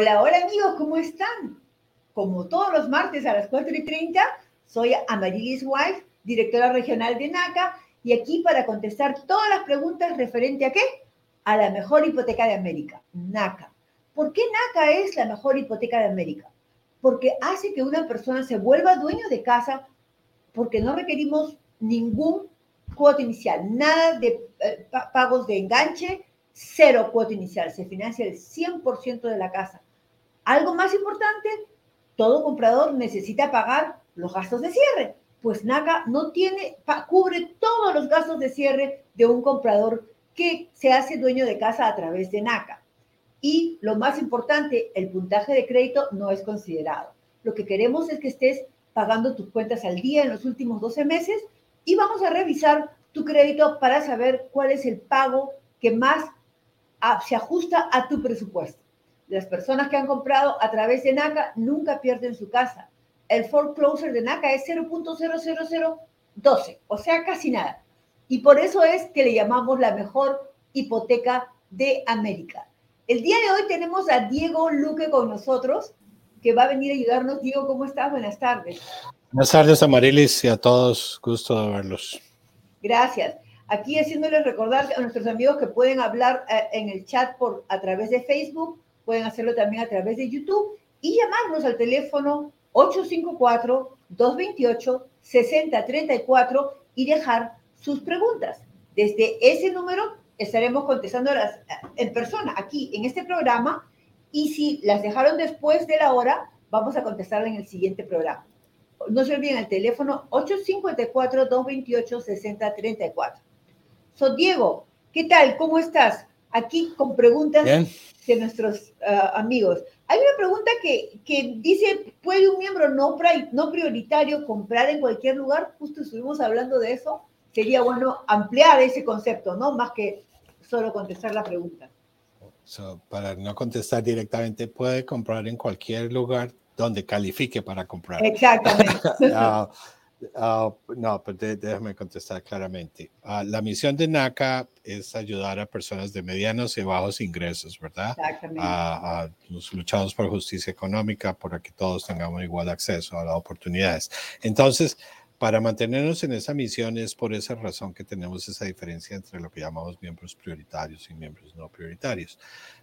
Hola, hola amigos, ¿cómo están? Como todos los martes a las 4 y 30, soy Amarilis Wife, directora regional de NACA, y aquí para contestar todas las preguntas referente a qué? A la mejor hipoteca de América, NACA. ¿Por qué NACA es la mejor hipoteca de América? Porque hace que una persona se vuelva dueño de casa porque no requerimos ningún cuota inicial, nada de eh, pagos de enganche, cero cuota inicial, se financia el 100% de la casa. Algo más importante, todo comprador necesita pagar los gastos de cierre, pues NACA no tiene, cubre todos los gastos de cierre de un comprador que se hace dueño de casa a través de NACA. Y lo más importante, el puntaje de crédito no es considerado. Lo que queremos es que estés pagando tus cuentas al día en los últimos 12 meses y vamos a revisar tu crédito para saber cuál es el pago que más se ajusta a tu presupuesto. Las personas que han comprado a través de NACA nunca pierden su casa. El foreclosure de NACA es 0.00012, o sea, casi nada. Y por eso es que le llamamos la mejor hipoteca de América. El día de hoy tenemos a Diego Luque con nosotros, que va a venir a ayudarnos. Diego, ¿cómo estás? Buenas tardes. Buenas tardes, Amarilis, y a todos. Gusto de verlos. Gracias. Aquí haciéndoles recordar a nuestros amigos que pueden hablar eh, en el chat por, a través de Facebook, pueden hacerlo también a través de YouTube y llamarnos al teléfono 854-228-6034 y dejar sus preguntas. Desde ese número estaremos contestando las, eh, en persona aquí en este programa y si las dejaron después de la hora, vamos a contestarla en el siguiente programa. No se olviden el teléfono 854-228-6034. So, Diego, ¿qué tal? ¿Cómo estás? Aquí con preguntas de nuestros ah, amigos. Hay una pregunta que, que, dice, ¿puede un miembro no, no prioritario comprar en cualquier lugar? Justo estuvimos hablando de eso. Sería bueno ampliar ese concepto, ¿no? Más que solo contestar la pregunta. para no contestar directamente, puede comprar en cualquier lugar donde califique para comprar. Exactamente. Ah, Ah, no, pero pues déjame contestar claramente. Ah, la misión de NACA es ayudar a personas de medianos y bajos ingresos, ¿verdad? Exactamente. A, los luchados por justicia económica, para que todos tengamos igual acceso a las oportunidades. Entonces, para mantenernos en esa misión es por esa razón que tenemos esa diferencia entre lo que llamamos miembros prioritarios y miembros no prioritarios.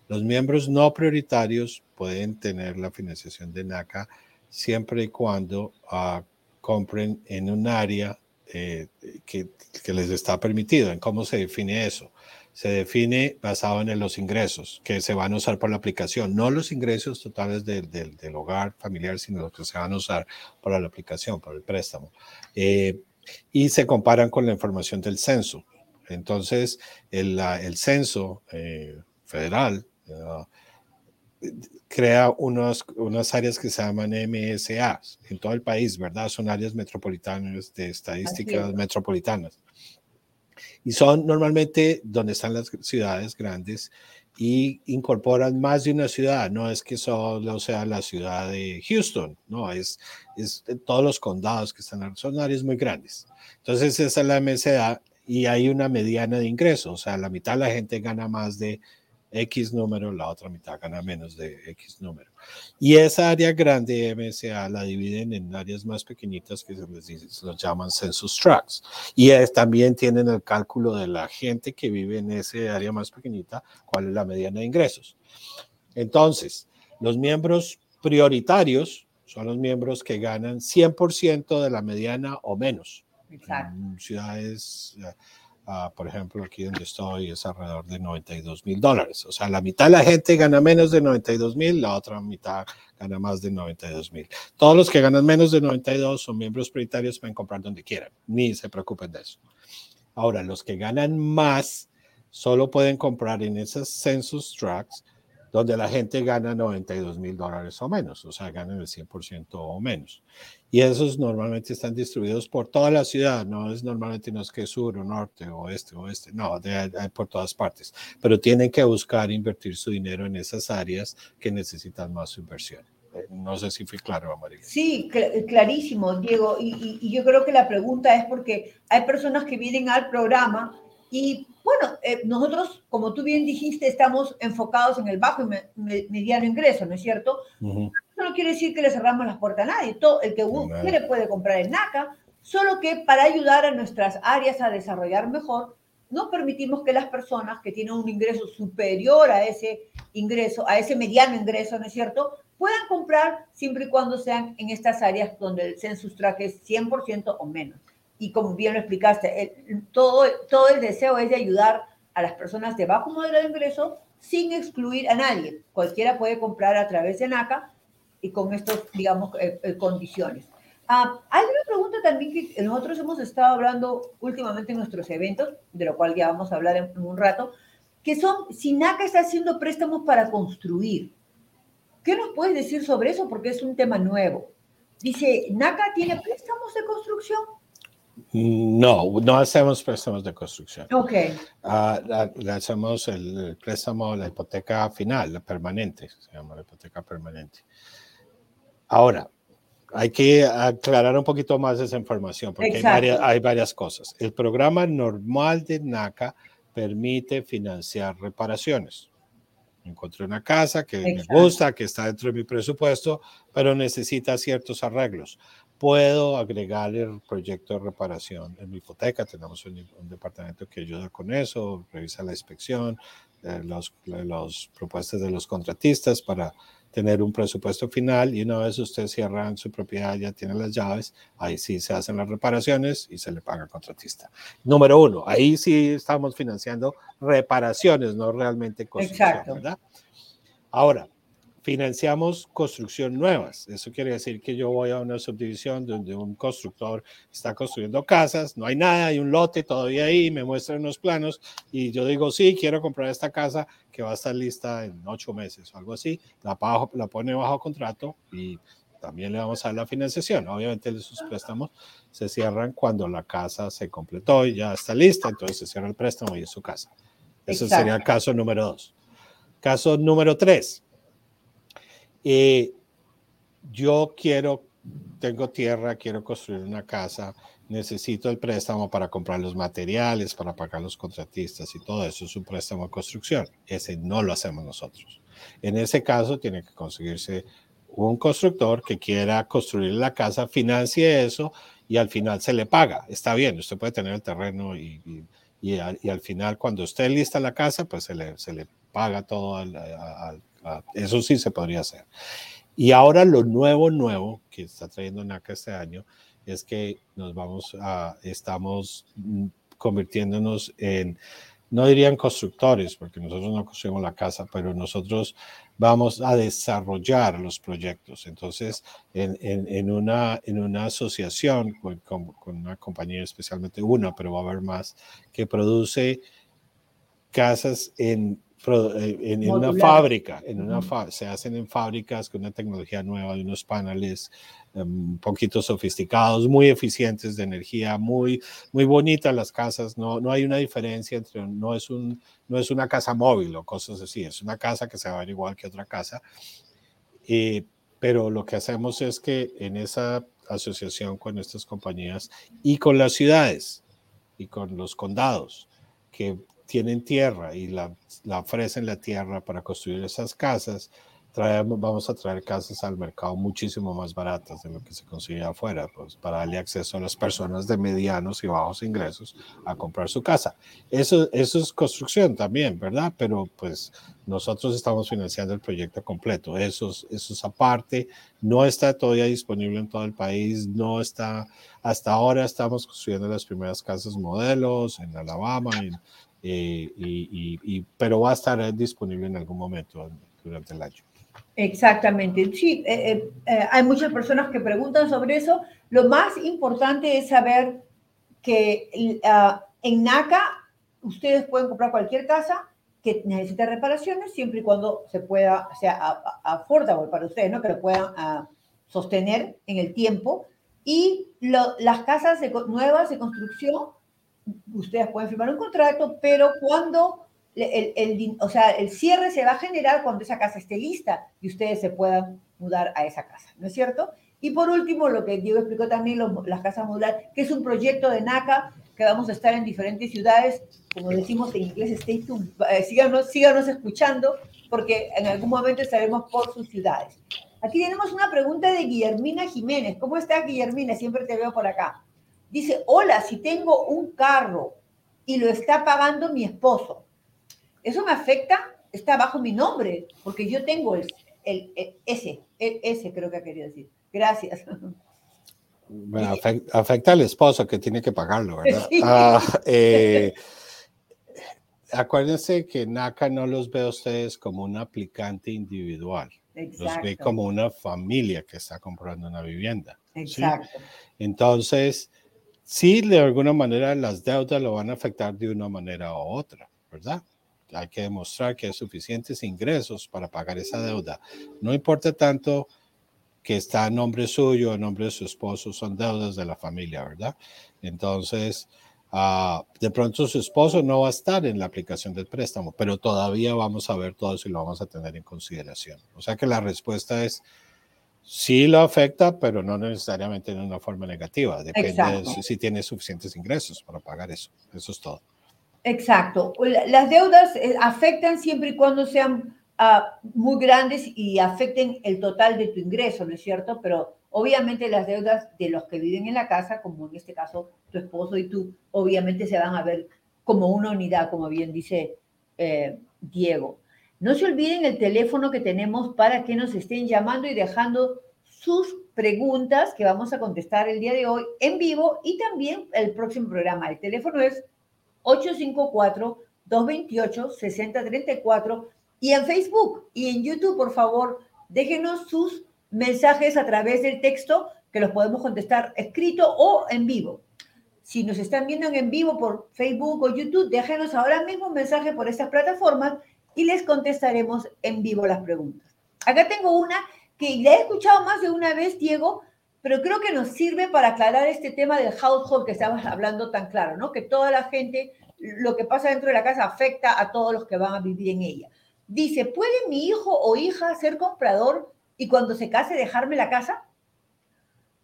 Los miembros no prioritarios pueden tener la financiación de NACA siempre y cuando uh, compren en un área eh, que, que, les está permitido. ¿En cómo se define eso? Se define basado en los ingresos que se van a usar por la aplicación, no los ingresos totales del, del, del hogar familiar, sino los que se van a usar para la aplicación, para el préstamo. Eh, y se comparan con la información del censo. Entonces, el, el censo eh, federal crea unos, unas áreas que se llaman MSA en todo el país, ¿verdad? Son áreas metropolitanas de estadísticas metropolitanas. Y son normalmente donde están las ciudades grandes y incorporan más de una ciudad. No es que solo sea la ciudad de Houston, no, es, es todos los condados que están, son áreas muy grandes. Entonces esa es la MSA y hay una mediana de ingresos, o sea, la mitad de la gente gana más de X número, la otra mitad gana menos de X número. Y esa área grande MSA la dividen en áreas más pequeñitas que se les, dice, los llaman census tracts. Y también tienen el cálculo de la gente que vive en ese área más pequeñita, cuál es la mediana de ingresos. Entonces, los miembros prioritarios son los miembros que ganan 100% de la mediana o menos. Exacto. En ciudades Ah, por ejemplo, aquí donde estoy es alrededor de 92 mil dólares. O sea, la mitad de la gente gana menos de 92 mil, la otra mitad gana más de 92 mil. Todos los que ganan menos de 92 son miembros prioritarios, pueden comprar donde quieran, ni se preocupen de eso. Ahora, los que ganan más solo pueden comprar en esas census tracts donde la gente gana 92 mil dólares o menos, o sea, ganan el 100% o menos. Y esos normalmente están distribuidos por toda la ciudad, no es normalmente no es que sur o norte o este o oeste, no, de, por todas partes, pero tienen que buscar invertir su dinero en esas áreas que necesitan más su inversión. Eh, no sé si fui claro, María. Sí, clarísimo, Diego. Y, y, yo creo que la pregunta es porque hay personas que vienen al programa y bueno, eh, nosotros, como tú bien dijiste, estamos enfocados en el bajo y mediano ingreso, ¿no es cierto? Eso no quiere decir que le cerramos las puertas a nadie. Todo, el que quiere puede comprar en NACA, solo que para ayudar a nuestras áreas a desarrollar mejor, no permitimos que las personas que tienen un ingreso superior a ese ingreso, a ese mediano ingreso, ¿no es cierto?, puedan comprar siempre y cuando sean en estas áreas donde el census track es 100% o menos. Y como bien lo explicaste, todo, todo el deseo es de ayudar a las personas de bajo modelo de ingreso sin excluir a nadie. Cualquiera puede comprar a través de NACA y con estas, digamos, eh, eh, condiciones. Ah, hay una pregunta también que nosotros hemos estado hablando últimamente en nuestros eventos, de lo cual ya vamos a hablar en, un rato, que son si NACA está haciendo préstamos para construir. ¿Qué nos puedes decir sobre eso? Porque es un tema nuevo. Dice, ¿NACA tiene préstamos de construcción? No, no hacemos préstamos de construcción. Ok. Uh, le hacemos el, préstamo, la hipoteca final, la permanente, se llama la hipoteca permanente. Ahora, hay que aclarar un poquito más esa información porque hay varias, cosas. El programa normal de NACA permite financiar reparaciones. Encontré una casa que me gusta, que está dentro de mi presupuesto, pero necesita ciertos arreglos. Puedo agregar el proyecto de reparación en mi hipoteca. Tenemos un, departamento que ayuda con eso, revisa la inspección, eh, las los propuestas de los contratistas para tener un presupuesto final y una vez usted cierra en su propiedad, ya tiene las llaves, ahí sí se hacen las reparaciones y se le paga al contratista. Número uno, ahí sí estamos financiando reparaciones, no realmente construcción, ¿verdad? Ahora, financiamos construcción nuevas. Eso quiere decir que yo voy a una subdivisión donde un constructor está construyendo casas, no hay nada, hay un lote todavía ahí, me muestran unos planos y yo digo, sí, quiero comprar esta casa que va a estar lista en ocho meses o algo así, la, la pone bajo contrato y también le vamos a dar la financiación. Obviamente esos préstamos se cierran cuando la casa se completó y ya está lista, entonces se cierra el préstamo y es su casa. Ese sería el caso número dos. Caso número tres yo quiero, tengo tierra, quiero construir una casa, necesito el préstamo para comprar los materiales, para pagar los contratistas y todo eso es un préstamo de construcción. Ese no lo hacemos nosotros. En ese caso tiene que conseguirse un constructor que quiera construir la casa, financie eso y al final se le paga. Está bien, usted puede tener el terreno y, y, al, final cuando esté lista la casa, pues se le, se le paga todo al, al, eso sí se podría hacer. Y ahora lo nuevo, nuevo que está trayendo NACA este año es que nos vamos a, estamos convirtiéndonos en, no dirían constructores, porque nosotros no construimos la casa, pero nosotros vamos a desarrollar los proyectos. Entonces, en, en, una, en una asociación con, con, una compañía, especialmente una, pero va a haber más, que produce casas en eh, en, una fábrica, en una se hacen en fábricas con una tecnología nueva de unos paneles um, un poquito sofisticados, muy eficientes de energía, muy, muy bonitas las casas, no, no hay una diferencia entre, no es, un, no es una casa móvil o cosas así, es una casa que se va a ver igual que otra casa. Eh, pero lo que hacemos es que en esa asociación con estas compañías y con las ciudades y con los condados que tienen tierra y la, la ofrecen la tierra para construir esas casas, traemos, vamos a traer casas al mercado muchísimo más baratas de lo que se consigue afuera, pues para darle acceso a las personas de medianos y bajos ingresos a comprar su casa. Eso, eso es construcción también, ¿verdad? Pero pues nosotros estamos financiando el proyecto completo. Eso, eso es aparte, no está todavía disponible en todo el país, no está, hasta ahora estamos construyendo las primeras casas modelos en Alabama, en eh, y, pero va a estar disponible en algún momento durante el año. Exactamente, sí, eh, eh, hay muchas personas que preguntan sobre eso. Lo más importante es saber que ah, en NACA ustedes pueden comprar cualquier casa que necesite reparaciones siempre y cuando se pueda, sea affordable para ustedes, ¿no? que lo puedan ah, sostener en el tiempo. Y las casas nuevas de construcción ustedes pueden firmar un contrato, pero cuando el, el, o sea, el cierre se va a generar cuando esa casa esté lista y ustedes se puedan mudar a esa casa, ¿no es cierto? Y por último, lo que Diego explicó también, las casas modulares, que es un proyecto de NACA que vamos a estar en diferentes ciudades, como decimos en inglés, stay tuned. Eh, síganos, síganos escuchando, porque en algún momento estaremos por sus ciudades. Aquí tenemos una pregunta de Guillermina Jiménez. ¿Cómo estás, Guillermina? Siempre te veo por acá. Dice, hola, si tengo un carro y lo está pagando mi esposo, ¿eso me afecta? Está bajo mi nombre, porque yo tengo el, el, ese, ese creo que ha querido decir. Gracias. Bueno, afecta, al esposo que tiene que pagarlo, ¿verdad? Ah, eh, acuérdense que NACA no los ve a ustedes como un aplicante individual. Los ve como una familia que está comprando una vivienda. Exacto. Entonces, sí, de alguna manera las deudas lo van a afectar de una manera u otra, ¿verdad? Hay que demostrar que hay suficientes ingresos para pagar esa deuda. No importa tanto que está a nombre suyo, a nombre de su esposo, son deudas de la familia, ¿verdad? Entonces, uh, de pronto su esposo no va a estar en la aplicación del préstamo, pero todavía vamos a ver todo eso y lo vamos a tener en consideración. O sea que la respuesta es, sí lo afecta, pero no necesariamente en una forma negativa. Depende de si tiene suficientes ingresos para pagar eso. Eso es todo. Exacto. Las deudas eh, afectan siempre y cuando sean muy grandes y afecten el total de tu ingreso, ¿no es cierto? Pero obviamente las deudas de los que viven en la casa, como en este caso tu esposo y tú, obviamente se van a ver como una unidad, como bien dice eh, Diego. No se olviden el teléfono que tenemos para que nos estén llamando y dejando sus preguntas que vamos a contestar el día de hoy en vivo y también el próximo programa. El teléfono es 854 228 6034 y en Facebook y en YouTube, por favor, déjenos sus mensajes a través del texto que los podemos contestar escrito o en vivo. Si nos están viendo en vivo por Facebook o YouTube, déjenos ahora mismo un mensaje por estas plataformas y les contestaremos en vivo las preguntas. Acá tengo una que ya he escuchado más de una vez, Diego, pero creo que nos sirve para aclarar este tema del household que estabas hablando tan claro, ¿no? Que toda la gente, lo que pasa dentro de la casa afecta a todos los que van a vivir en ella. Dice, ¿puede mi hijo o hija ser comprador y cuando se case dejarme la casa?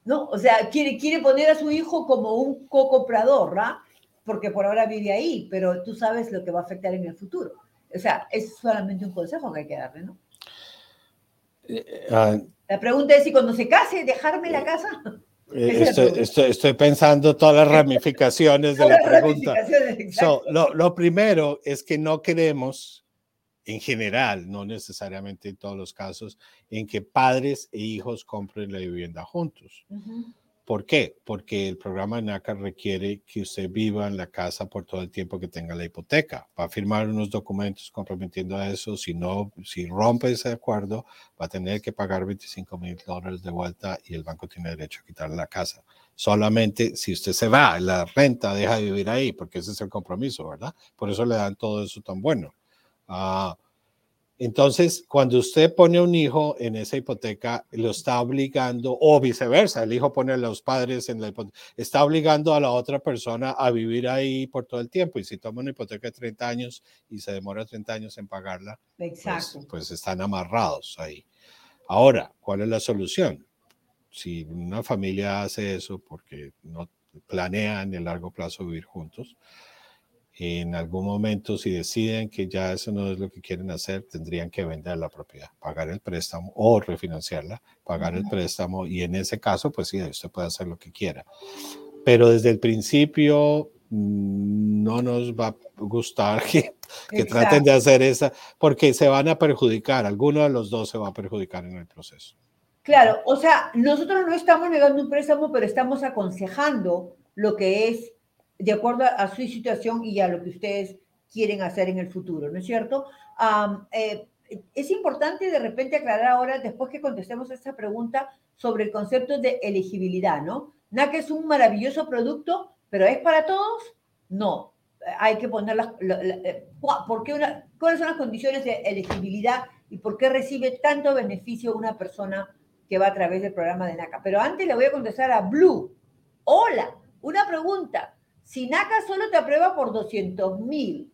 ¿No? O sea, quiere, quiere poner a su hijo como un co-comprador, ¿verdad? Porque por ahora vive ahí, pero tú sabes lo que va a afectar en el futuro. O sea, es solamente un consejo que hay que darle, ¿no? Eh, ah, la pregunta es si cuando se case, dejarme la casa. Eh, estoy, pensando todas las ramificaciones de la pregunta. lo, lo, primero es que no queremos en general, no necesariamente en todos los casos, en que padres e hijos compren la vivienda juntos. ¿Por qué? Porque el programa NACA requiere que usted viva en la casa por todo el tiempo que tenga la hipoteca. Va a firmar unos documentos comprometiendo a eso. Si no, si rompe ese acuerdo, va a tener que pagar 25 mil dólares de vuelta y el banco tiene derecho a quitarle la casa. Solamente si usted se va, la renta deja de vivir ahí, porque ese es el compromiso, ¿verdad? Por eso le dan todo eso tan bueno. Ah, entonces, cuando usted pone a un hijo en esa hipoteca, lo está obligando, o viceversa, el hijo pone a los padres en la hipoteca, está obligando a la otra persona a vivir ahí por todo el tiempo. Y si toma una hipoteca de 30 años y se demora 30 años en pagarla, pues, pues, están amarrados ahí. Ahora, ¿cuál es la solución? Si una familia hace eso porque no planea en el largo plazo vivir juntos, en algún momento, si deciden que ya eso no es lo que quieren hacer, tendrían que vender la propiedad, pagar el préstamo o refinanciarla, pagar el préstamo y en ese caso, pues sí, usted puede hacer lo que quiera. Pero desde el principio mm, no nos va a gustar que, que traten de hacer esa, porque se van a perjudicar, alguno de los dos se va a perjudicar en el proceso. Claro, o sea, nosotros no estamos negando un préstamo, pero estamos aconsejando lo que es de acuerdo a, su situación y a lo que ustedes quieren hacer en el futuro, ¿no es cierto? Eh, es importante de repente aclarar ahora, después que contestemos esta pregunta, sobre el concepto de elegibilidad, ¿no? NAC es un maravilloso producto, pero ¿es para todos? No. Hay que poner las... Eh, ¿por qué una, ¿Cuáles son las condiciones de elegibilidad y por qué recibe tanto beneficio una persona que va a través del programa de NACA? Pero antes le voy a contestar a Blue. Hola, una pregunta. Si NACA solo te aprueba por 200 mil,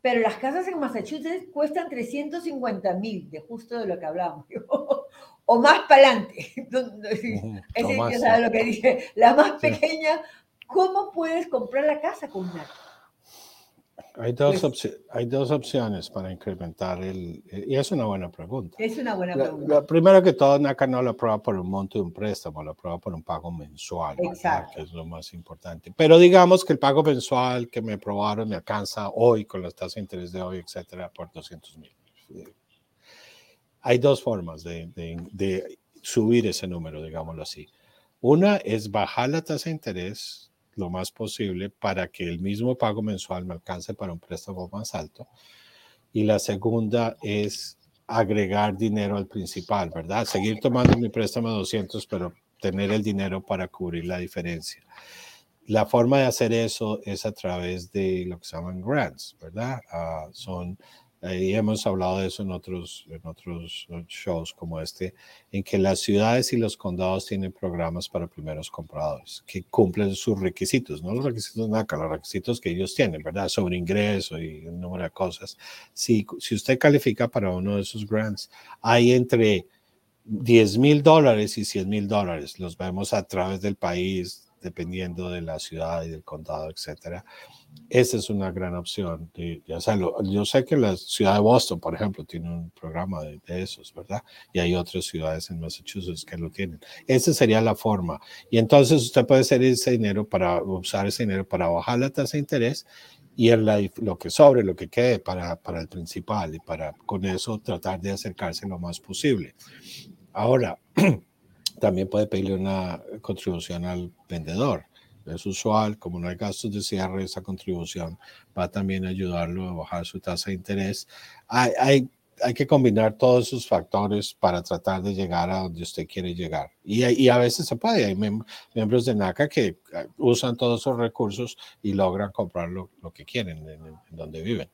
pero las casas en Massachusetts cuestan 350 mil, de justo de lo que hablábamos, o más para adelante. Ese ya sabe lo que dice. La más pequeña ¿cómo puedes comprar la casa con NACA? Hay dos, pues hay dos opciones para incrementar el... Y es una buena pregunta. Es una buena pregunta. primero que todo, NACA no lo aprueba por un monto de un préstamo, lo aprueba por un pago mensual, Exacto. que es lo más importante. Pero digamos que el pago mensual que me aprobaron me alcanza hoy con las tasas de interés de hoy, etcétera, por 200 mil. Hay dos formas de, de, de subir ese número, digámoslo así. Una es bajar la tasa de interés lo más posible para que el mismo pago mensual me alcance para un préstamo más alto. Y la segunda es agregar dinero al principal, ¿verdad? Seguir tomando mi préstamo de 200, pero tener el dinero para cubrir la diferencia. La forma de hacer eso es a través de lo que se llaman grants, ¿verdad? Uh, son y hemos hablado de eso en otros, en otros shows como este, en que las ciudades y los condados tienen programas para primeros compradores que cumplen sus requisitos, no los requisitos NACA, los requisitos que ellos tienen, ¿verdad? Sobre ingreso y un número de cosas. Si, si usted califica para uno de esos grants, hay entre 10 mil dólares y 100 mil dólares. Los vemos a través del país, dependiendo de la ciudad y del condado, etcétera. Esa es una gran opción. De, yo sé que la ciudad de Boston, por ejemplo, tiene un programa de, esos, ¿verdad? Y hay otras ciudades en Massachusetts que lo tienen. Esa sería la forma. Y entonces usted puede hacer ese dinero para usar ese dinero para bajar la tasa de interés y en la, lo que sobre, lo que quede para, para el principal y para con eso tratar de acercarse lo más posible. Ahora, también puede pedirle una contribución al vendedor. Es usual, como no hay gastos de cierre, esa contribución va también a ayudarlo a bajar su tasa de interés. Hay, hay, hay que combinar todos esos factores para tratar de llegar a donde usted quiere llegar. Y, y a veces se puede. Hay miembros de NACA que eh, usan todos esos recursos y logran comprar lo, lo que quieren en, en donde viven.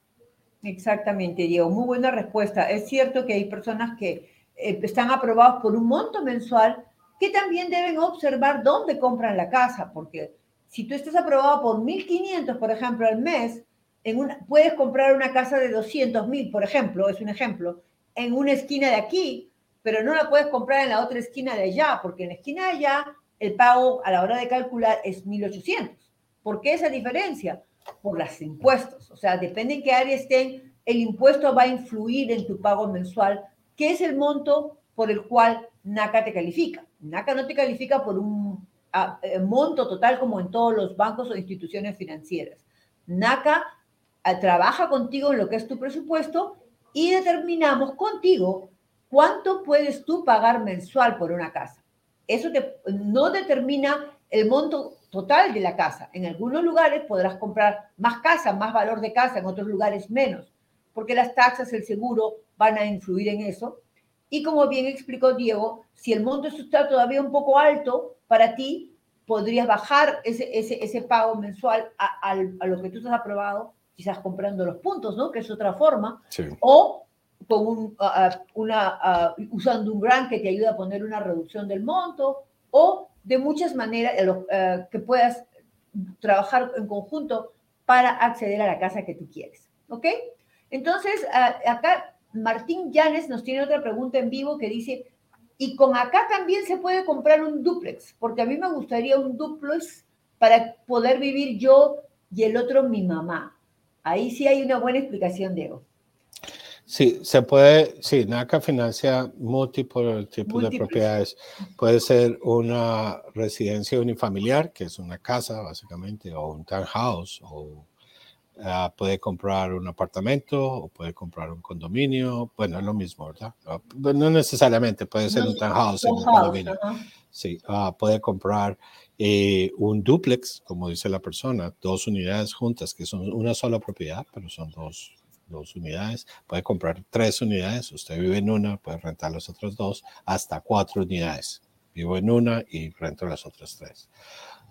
Exactamente, Diego. Muy buena respuesta. Es cierto que hay personas que eh, están aprobados por un monto mensual que también deben observar dónde compran la casa, porque si tú estás aprobado por 1.500, por ejemplo, al mes, en una, puedes comprar una casa de 200.000, por ejemplo, es un ejemplo, en una esquina de aquí, pero no la puedes comprar en la otra esquina de allá, porque en la esquina de allá el pago a la hora de calcular es 1.800. ¿Por qué esa diferencia? Por los impuestos. O sea, depende en qué área estén, el impuesto va a influir en tu pago mensual, que es el monto por el cual NACA te califica. NACA no te califica por un eh, monto total como en todos los bancos o instituciones financieras. NACA eh, trabaja contigo en lo que es tu presupuesto y determinamos contigo cuánto puedes tú pagar mensual por una casa. Eso no determina el monto total de la casa. En algunos lugares podrás comprar más casa, más valor de casa, en otros lugares menos, porque las taxas, el seguro van a influir en eso y como bien explicó Diego, si el monto está todavía un poco alto para ti, podrías bajar ese, ese, ese pago mensual a, a, lo que tú has aprobado, quizás comprando los puntos, ¿no? Que es otra forma. O con un, una, usando un grant que te ayuda a poner una reducción del monto, o de muchas maneras eh, que puedas trabajar en conjunto para acceder a la casa que tú quieres. ¿Ok? Entonces, acá Martín Llanes nos tiene otra pregunta en vivo que dice, y con acá también se puede comprar un duplex, porque a mí me gustaría un duplex para poder vivir yo y el otro mi mamá. Ahí sí hay una buena explicación, Diego. Sí, se puede, sí, NACA financia múltiples tipos de propiedades. Puede ser una residencia unifamiliar, que es una casa básicamente, o un townhouse, o Ah, puede comprar un apartamento o puede comprar un condominio. Bueno, es lo mismo, ¿verdad? Ah, pues, no necesariamente, puede ser un townhouse en un condominio. Sí, uh, puede comprar eh, un duplex, como dice la persona, dos unidades juntas, que son una sola propiedad, pero son dos, dos unidades. Puede comprar tres unidades, usted vive en una, puede rentar las otras dos, hasta cuatro unidades. Vivo en una y rento las otras tres.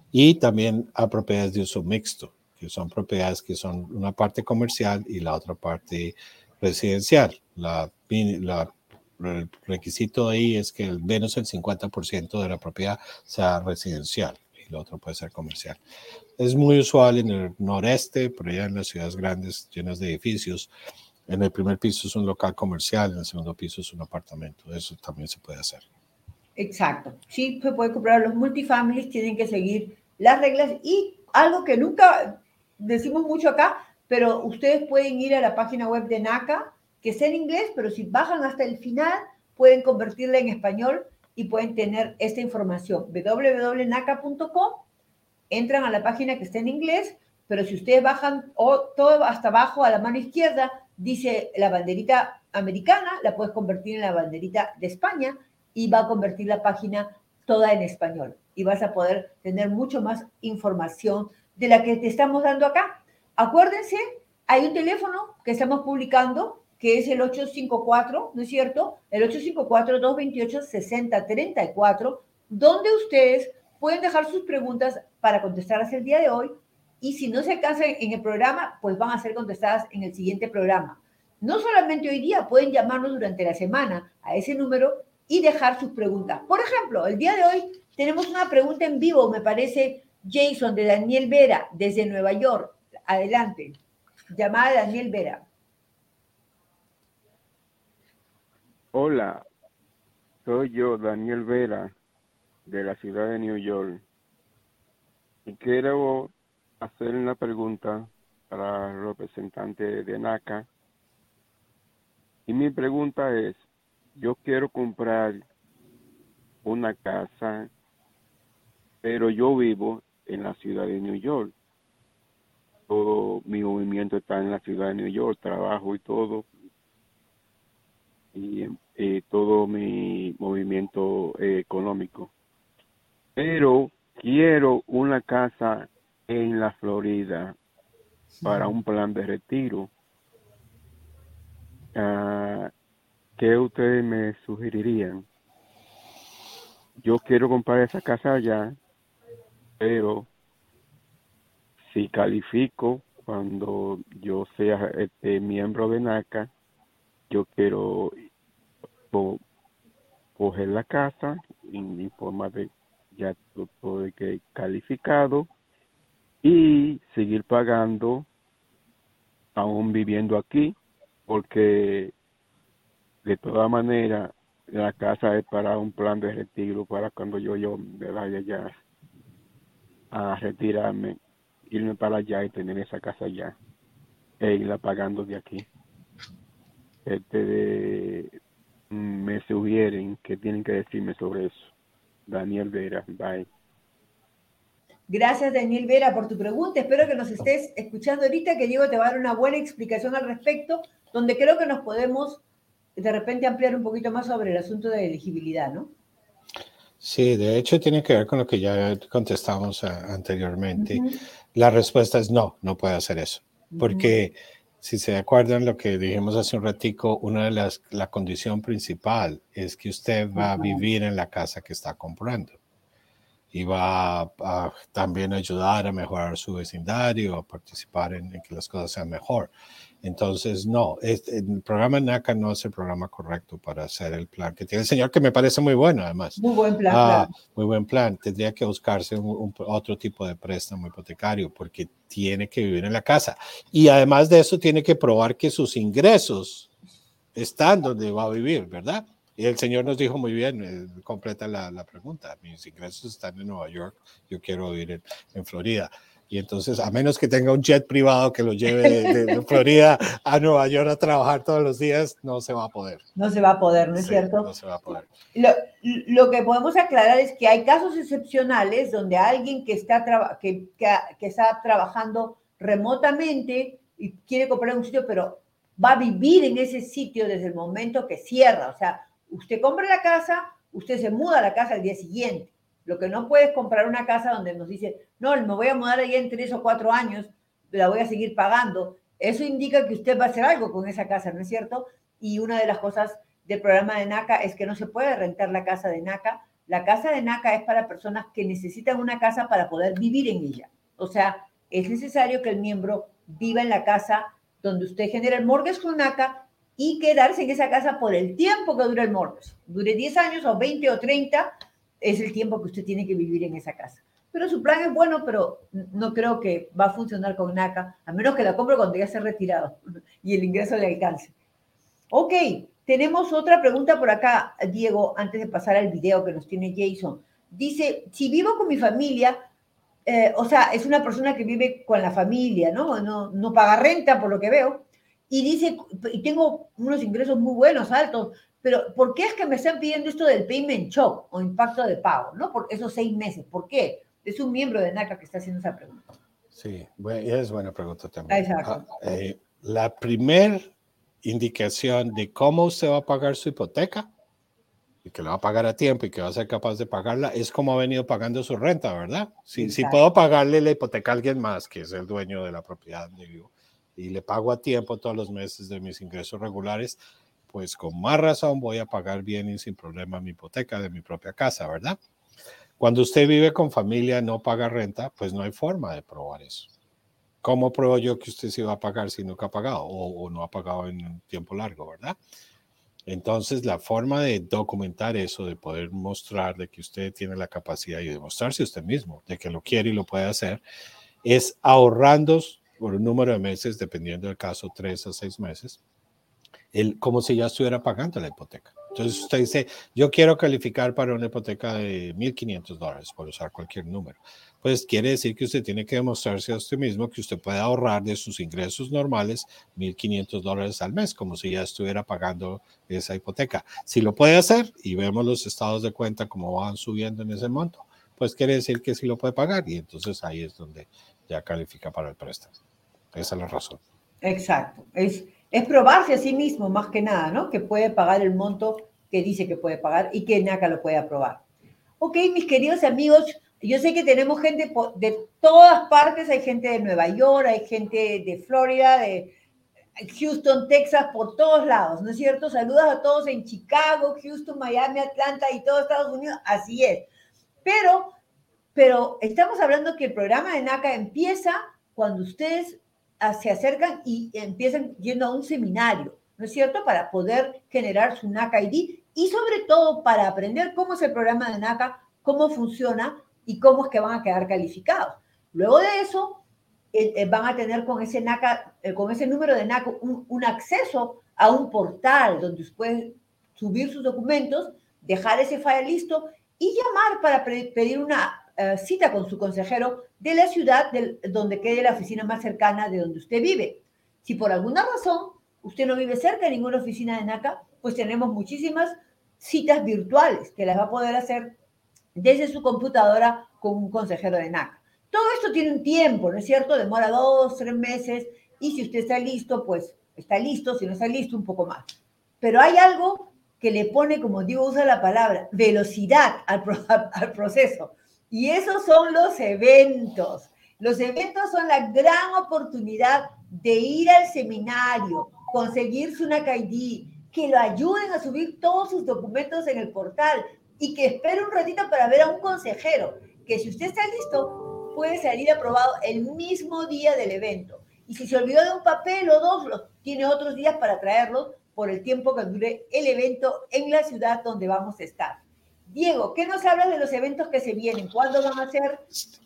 Y también a propiedades de uso mixto que son propiedades que son una parte comercial y la otra parte residencial. La, el requisito ahí es que al menos el 50% de la propiedad sea residencial y lo otro puede ser comercial. Es muy usual en el noreste, por allá en las ciudades grandes llenas de edificios. En el primer piso es un local comercial, en el segundo piso es un apartamento. Eso también se puede hacer. Exacto. Sí, se puede comprar. Los multifamilies tienen que seguir las reglas y algo que nunca decimos mucho acá, pero ustedes pueden ir a la página web de NACA, que es en inglés, pero si bajan hasta el final, pueden convertirla en español y pueden tener esta información. www.naca.com, entran a la página que está en inglés, pero si ustedes bajan todo hasta abajo a la mano izquierda, dice la banderita americana, la puedes convertir en la banderita de España y va a convertir la página toda en español. Y vas a poder tener mucho más información de la que te estamos dando acá. Acuérdense, hay un teléfono que estamos publicando que es el 854, ¿no es cierto? El 854-228-6034, donde ustedes pueden dejar sus preguntas para contestarlas el día de hoy y si no se alcanzan en el programa, pues van a ser contestadas en el siguiente programa. No solamente hoy día, pueden llamarnos durante la semana a ese número y dejar sus preguntas. Por ejemplo, el día de hoy tenemos una pregunta en vivo, me parece, Jason, de Daniel Vera, desde Nueva York. Adelante. Llamada Daniel Vera. Hola, soy yo, Daniel Vera, de la ciudad de New York. Y quiero hacer una pregunta para el representante de NACA. Y mi pregunta es, yo quiero comprar una casa, pero yo vivo en la ciudad de New York. Todo mi movimiento está en la ciudad de New York, trabajo y todo. Y eh, todo mi movimiento eh, económico. Pero quiero una casa en la Florida para un plan de retiro. Uh, ¿Qué ustedes me sugerirían? Yo quiero comprar esa casa allá, pero si califico cuando yo sea este, miembro de NACA, yo quiero coger la casa en, forma de ya todo que calificado y seguir pagando aún viviendo aquí porque de toda manera la casa es para un plan de retiro para cuando yo yo me vaya ya a retirarme irme para allá y tener esa casa allá e irla pagando de aquí este de, me sugieren que tienen que decirme sobre eso. Daniel Vera, bye. Gracias, Daniel Vera, por tu pregunta. Espero que nos estés escuchando ahorita, que Diego te va a dar una buena explicación al respecto, donde creo que nos podemos de repente ampliar un poquito más sobre el asunto de elegibilidad, ¿no? Sí, de hecho tiene que ver con lo que ya contestamos anteriormente. La respuesta es no, no puede hacer eso, porque si se acuerdan lo que dijimos hace un ratico, una de las, la condición principal es que usted va a vivir en la casa que está comprando. Y va a, también ayudar a mejorar su vecindario, a participar en, que las cosas sean mejor. Entonces, no, el programa NACA no es el programa correcto para hacer el plan que tiene el señor, que me parece muy bueno además. Muy buen plan. Ah, muy buen plan. Tendría que buscarse un, otro tipo de préstamo hipotecario porque tiene que vivir en la casa. Y además de eso, tiene que probar que sus ingresos están donde va a vivir, ¿verdad? Y el señor nos dijo muy bien, eh, completa la, la, pregunta, mis ingresos están en Nueva York, yo quiero vivir en, en Florida. Y entonces, a menos que tenga un jet privado que lo lleve de, Florida a Nueva York a trabajar todos los días, no se va a poder. No se va a poder, ¿no es cierto? No se va a poder. Lo, lo, que podemos aclarar es que hay casos excepcionales donde alguien que está, que, que, que está trabajando remotamente y quiere comprar un sitio, pero va a vivir en ese sitio desde el momento que cierra. O sea, usted compra la casa, usted se muda a la casa al día siguiente. Lo que no puede es comprar una casa donde nos dice, no, me voy a mudar allá en tres o cuatro años, la voy a seguir pagando. Eso indica que usted va a hacer algo con esa casa, ¿no es cierto? Y una de las cosas del programa de NACA es que no se puede rentar la casa de NACA. La casa de NACA es para personas que necesitan una casa para poder vivir en ella. O sea, es necesario que el miembro viva en la casa donde usted genera el mortgage con NACA y quedarse en esa casa por el tiempo que dura el mortgage. Dure 10 años o 20 o 30, es el tiempo que usted tiene que vivir en esa casa. Pero su plan es bueno, pero no creo que va a funcionar con NACA, a menos que la compre cuando ya esté retirado y el ingreso le alcance. Ok, tenemos otra pregunta por acá, Diego, antes de pasar al video que nos tiene Jason. Dice, si vivo con mi familia, eh, o sea, es una persona que vive con la familia, ¿no? ¿no? No paga renta, por lo que veo, y dice, y tengo unos ingresos muy buenos, altos, pero ¿por qué es que me están pidiendo esto del payment shock o impacto de pago, ¿no? Por esos seis meses, ¿por qué? Es un miembro de NACA que está haciendo esa pregunta. Sí, es buena pregunta también. Exacto. Ah, eh, la primera indicación de cómo usted va a pagar su hipoteca y que lo va a pagar a tiempo y que va a ser capaz de pagarla, es como ha venido pagando su renta, ¿verdad? Si, si puedo pagarle la hipoteca a alguien más, que es el dueño de la propiedad donde vivo, y le pago a tiempo todos los meses de mis ingresos regulares, pues con más razón voy a pagar bien y sin problema mi hipoteca de mi propia casa, ¿verdad? Cuando usted vive con familia, no paga renta, pues no hay forma de probar eso. ¿Cómo pruebo yo que usted se va a pagar si nunca ha pagado o, o no ha pagado en un tiempo largo, verdad? Entonces, la forma de documentar eso, de poder mostrar de que usted tiene la capacidad y demostrarse usted mismo de que lo quiere y lo puede hacer, es ahorrando por un número de meses, dependiendo del caso, tres a seis meses, el, como si ya estuviera pagando la hipoteca. Entonces usted dice, yo quiero calificar para una hipoteca de 1.500 dólares, por usar cualquier número. Pues quiere decir que usted tiene que demostrarse a usted mismo que usted puede ahorrar de sus ingresos normales 1.500 dólares al mes, como si ya estuviera pagando esa hipoteca. Si lo puede hacer y vemos los estados de cuenta como van subiendo en ese monto, pues quiere decir que sí lo puede pagar y entonces ahí es donde ya califica para el préstamo. Esa es la razón. Exacto. Es es probarse a sí mismo más que nada, ¿no? Que puede pagar el monto que dice que puede pagar y que NACA lo puede aprobar. Ok, mis queridos amigos, yo sé que tenemos gente de todas partes, hay gente de Nueva York, hay gente de Florida, de Houston, Texas, por todos lados, ¿no es cierto? Saludos a todos en Chicago, Houston, Miami, Atlanta y todo Estados Unidos, así es. Pero, pero estamos hablando que el programa de NACA empieza cuando ustedes se acercan y empiezan yendo a un seminario, ¿no es cierto? Para poder generar su NACA ID y sobre todo para aprender cómo es el programa de NACA, cómo funciona y cómo es que van a quedar calificados. Luego de eso, eh, eh, van a tener con ese NACA, eh, con ese número de NACA, un, un, acceso a un portal donde pueden subir sus documentos, dejar ese file listo y llamar para pedir una eh, cita con su consejero de la ciudad donde quede la oficina más cercana de donde usted vive. Si por alguna razón usted no vive cerca de ninguna oficina de NACA, pues tenemos muchísimas citas virtuales que las va a poder hacer desde su computadora con un consejero de NACA. Todo esto tiene un tiempo, ¿no es cierto? Demora dos, tres meses y si usted está listo, pues está listo, si no está listo, un poco más. Pero hay algo que le pone, como digo, usa la palabra, velocidad al proceso. Y esos son los eventos. Los eventos son la gran oportunidad de ir al seminario, conseguir su NACID, que lo ayuden a subir todos sus documentos en el portal y que espere un ratito para ver a un consejero, que si usted está listo, puede salir aprobado el mismo día del evento. Y si se olvidó de un papel o dos, tiene otros días para traerlos por el tiempo que dure el evento en la ciudad donde vamos a estar. Diego, ¿qué nos hablas de los eventos que se vienen? ¿Cuándo van a ser?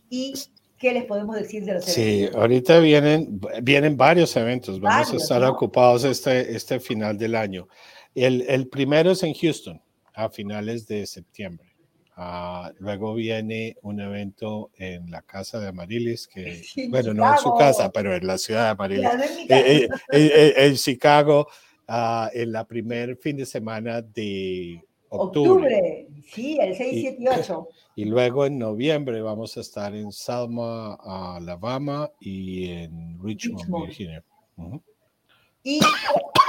¿Y qué les podemos decir de los eventos? Sí, ahorita vienen, vienen varios eventos. Vamos a estar ocupados este, este final del año. El, el, primero es en Houston, a finales de septiembre. Uh, luego viene un evento en la casa de Amarilis, que, bueno, no en su casa, pero en la ciudad de Amarilis, eh, eh, eh, en Chicago, uh, en la primer fin de semana de octubre. Sí, el 6, 7 y 8. Y luego en noviembre vamos a estar en Selma, Alabama y en Richmond, Virginia. ¿Y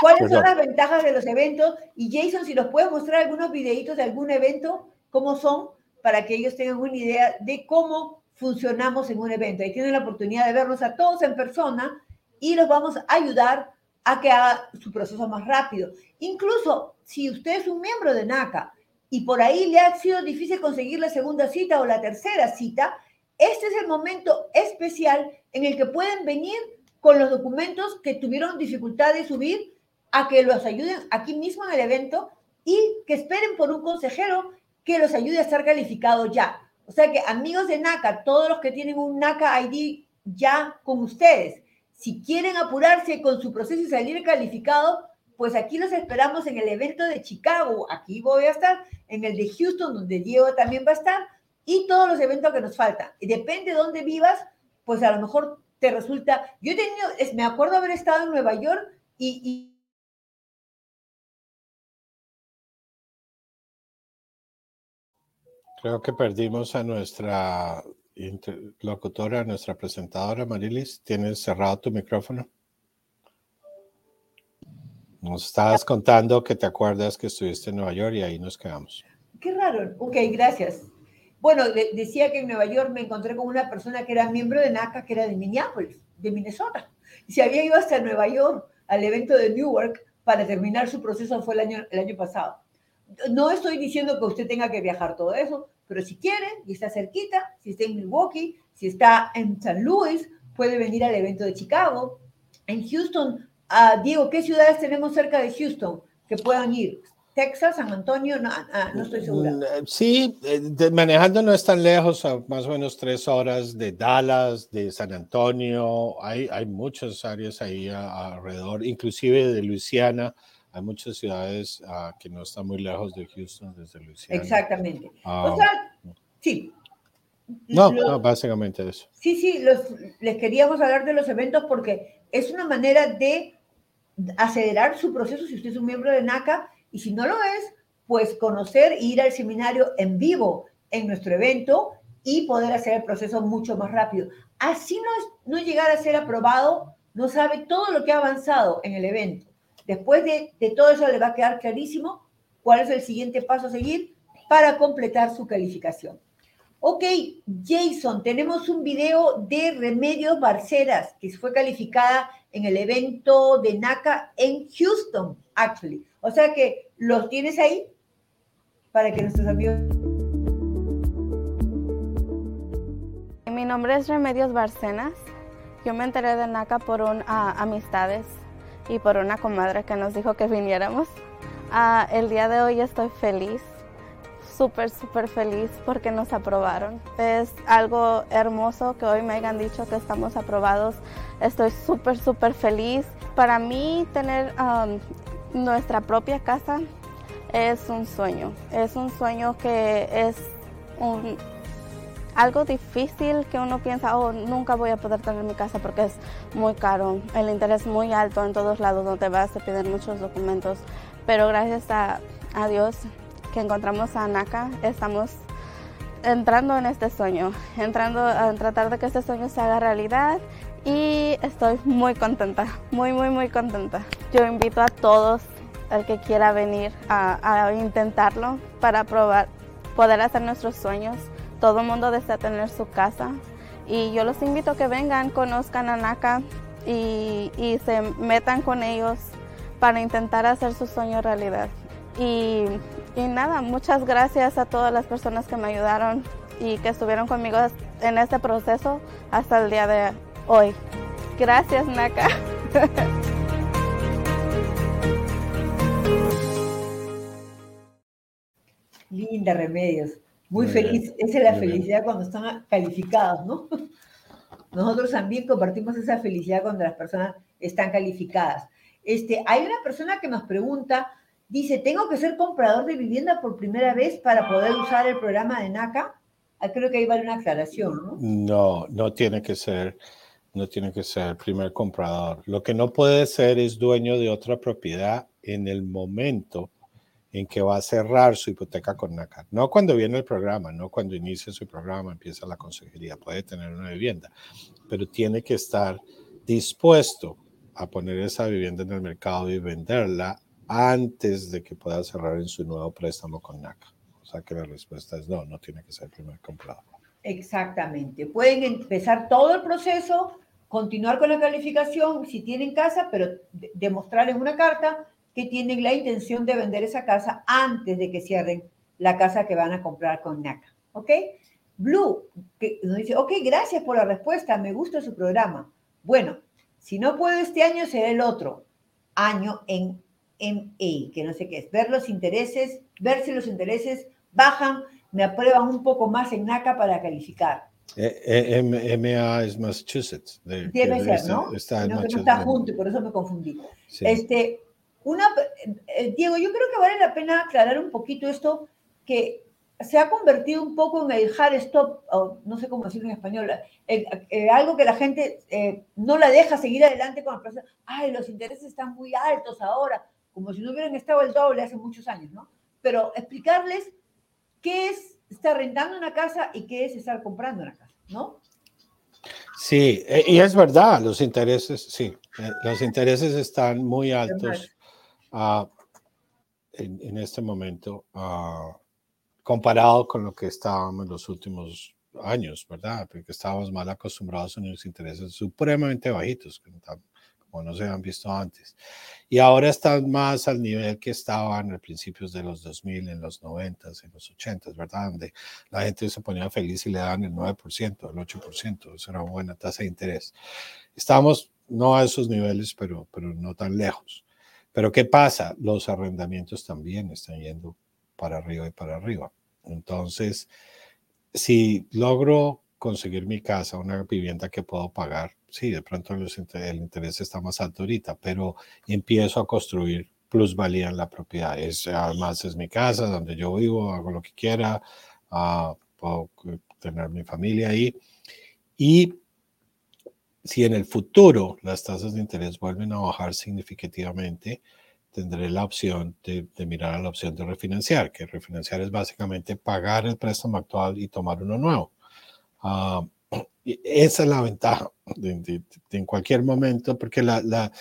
cuáles son las ventajas de los eventos? Y Jason, si nos puedes mostrar algunos videitos de algún evento, cómo son, para que ellos tengan una idea de cómo funcionamos en un evento. Ahí tienen la oportunidad de vernos a todos en persona y los vamos a ayudar a que haga su proceso más rápido. Incluso si usted es un miembro de NACA y por ahí le ha sido difícil conseguir la segunda cita o la tercera cita, este es el momento especial en el que pueden venir con los documentos que tuvieron dificultad de subir a que los ayuden aquí mismo en el evento y que esperen por un consejero que los ayude a estar calificados ya. O sea que amigos de NACA, todos los que tienen un NACA ID ya con ustedes, si quieren apurarse con su proceso y salir calificado, pues aquí los esperamos en el evento de Chicago. Aquí voy a estar, en el de Houston, donde Diego también va a estar. y todos los eventos que nos faltan. Depende de dónde vivas, pues a lo mejor te resulta. Yo he tenido, me acuerdo haber estado en Nueva York y, y Creo que perdimos a nuestra interlocutora, a nuestra presentadora, Marilis. ¿Tienes cerrado tu micrófono? Nos estabas contando que te acuerdas que estuviste en Nueva York y ahí nos quedamos. Qué raro. Ok, gracias. Bueno, decía que en Nueva York me encontré con una persona que era miembro de NACA, que era de Minneapolis, de Minnesota. Y se había ido hasta Nueva York al evento de Newark para terminar su proceso, fue el año, el año pasado. No estoy diciendo que usted tenga que viajar todo eso, pero si quiere y está cerquita, si está en Milwaukee, si está en San Luis, puede venir al evento de Chicago. En Houston, uh, Diego, ¿qué ciudades tenemos cerca de Houston que puedan ir? Texas, San Antonio, no, ah, no estoy segura. Mm, eh, sí, eh, manejando no es tan lejos, más o menos tres horas de Dallas, de San Antonio, hay, hay muchas áreas ahí alrededor, inclusive de Luisiana, hay muchas ciudades uh, que no están muy lejos de Houston desde Luisiana. Exactamente. o sea, sí. No, no, básicamente eso. Sí, sí, los, les queríamos hablar de los eventos porque es una manera de acelerar su proceso si usted es un miembro de NACA y si no lo es, pues conocer e ir al seminario en vivo en nuestro evento y poder hacer el proceso mucho más rápido. Así no, no llegar a ser aprobado, no sabe todo lo que ha avanzado en el evento. Después de, de todo eso le va a quedar clarísimo cuál es el siguiente paso a seguir para completar su calificación. Ok, Jason, tenemos un video de Remedios Barceras, que fue calificada en el evento de NACA en Houston, actually. O sea que los tienes ahí para que nuestros amigos... Mi nombre es Remedios Barcenas. Yo me enteré de NACA por un, ah, amistades y por una comadre que nos dijo que viniéramos. Ah, el día de hoy estoy feliz súper, súper feliz porque nos aprobaron. Es algo hermoso que hoy me hayan dicho que estamos aprobados. Estoy súper, súper feliz. Para mí tener um, nuestra propia casa es un sueño. Es un sueño que es un, algo difícil que uno piensa, oh, nunca voy a poder tener mi casa porque es muy caro. El interés muy alto en todos lados donde vas a pedir muchos documentos. Pero gracias a, a Dios que encontramos a NACA, estamos entrando en este sueño, entrando a tratar de que este sueño se haga realidad y estoy muy contenta, muy, muy, muy contenta. Yo invito a todos el que quiera venir a, intentarlo para probar, poder hacer nuestros sueños. Todo el mundo desea tener su casa y yo los invito a que vengan, conozcan a NACA y, y se metan con ellos para intentar hacer su sueño realidad. Y y nada, muchas gracias a todas las personas que me ayudaron y que estuvieron conmigo en este proceso hasta el día de hoy. Gracias, Naka. Linda, Remedios. Muy feliz. Esa es la felicidad cuando están calificados, ¿no? Nosotros también compartimos esa felicidad cuando las personas están calificadas. Este, hay una persona que nos pregunta Dice, ¿tengo que ser comprador de vivienda por primera vez para poder usar el programa de NACA? Ah, creo que ahí vale una aclaración, ¿no? No, no tiene que ser, no tiene que ser primer comprador. Lo que no puede ser es dueño de otra propiedad en el momento en que va a cerrar su hipoteca con NACA. No cuando viene el programa, no cuando inicia su programa, empieza la consejería, puede tener una vivienda, pero tiene que estar dispuesto a poner esa vivienda en el mercado y venderla antes de que pueda cerrar en su nuevo préstamo con NACA. O sea que la respuesta es no, no tiene que ser el primer comprador. Exactamente. Pueden empezar todo el proceso, continuar con la calificación si tienen casa, pero demostrar en una carta que tienen la intención de vender esa casa antes de que cierren la casa que van a comprar con NACA. ¿Ok? Blue que nos dice, ok, gracias por la respuesta, me gusta su programa. Bueno, si no puedo este año, será el otro año en MA, que no sé qué es, ver los intereses, ver si los intereses bajan, me aprueban un poco más en NACA para calificar. Eh, eh, MA es Massachusetts. Debe ser, ¿no? Está no, que no está junto, por eso me confundí. Este, una, eh, Diego, yo creo que vale la pena aclarar un poquito esto, que se ha convertido un poco en el hard stop, no sé cómo decirlo en español, algo que la gente eh, no la deja seguir adelante con el proceso. Ay, los intereses están muy altos ahora, como si no hubieran estado el doble hace muchos años, ¿no? Pero explicarles qué es estar rentando una casa y qué es estar comprando una casa, ¿no? Sí, e, y es verdad, los intereses, sí, eh, los intereses están muy altos uh, en, en, este momento. Uh, comparado con lo que estábamos en los últimos años, ¿verdad? Porque estábamos mal acostumbrados a unos intereses supremamente bajitos, como no se han visto antes. Y ahora están más al nivel que estaban a principios de los 2000, en los 90, en los 80, ¿verdad? Donde la gente se ponía feliz y le daban el 9%, el 8%, eso era una buena tasa de interés. Estamos no a esos niveles, pero, pero no tan lejos. Pero ¿qué pasa? Los arrendamientos también están yendo para arriba y para arriba. Entonces, si logro conseguir mi casa, una vivienda que puedo pagar, sí, de pronto el interés está más alto ahorita, pero empiezo a construir plusvalía en la propiedad. Es, además, es mi casa donde yo vivo, hago lo que quiera, uh, puedo tener mi familia ahí. Y si en el futuro las tasas de interés vuelven a bajar significativamente, tendré la opción de, mirar a la opción de refinanciar, que refinanciar es básicamente pagar el préstamo actual y tomar uno nuevo. Uh, esa es la ventaja en cualquier momento, porque la,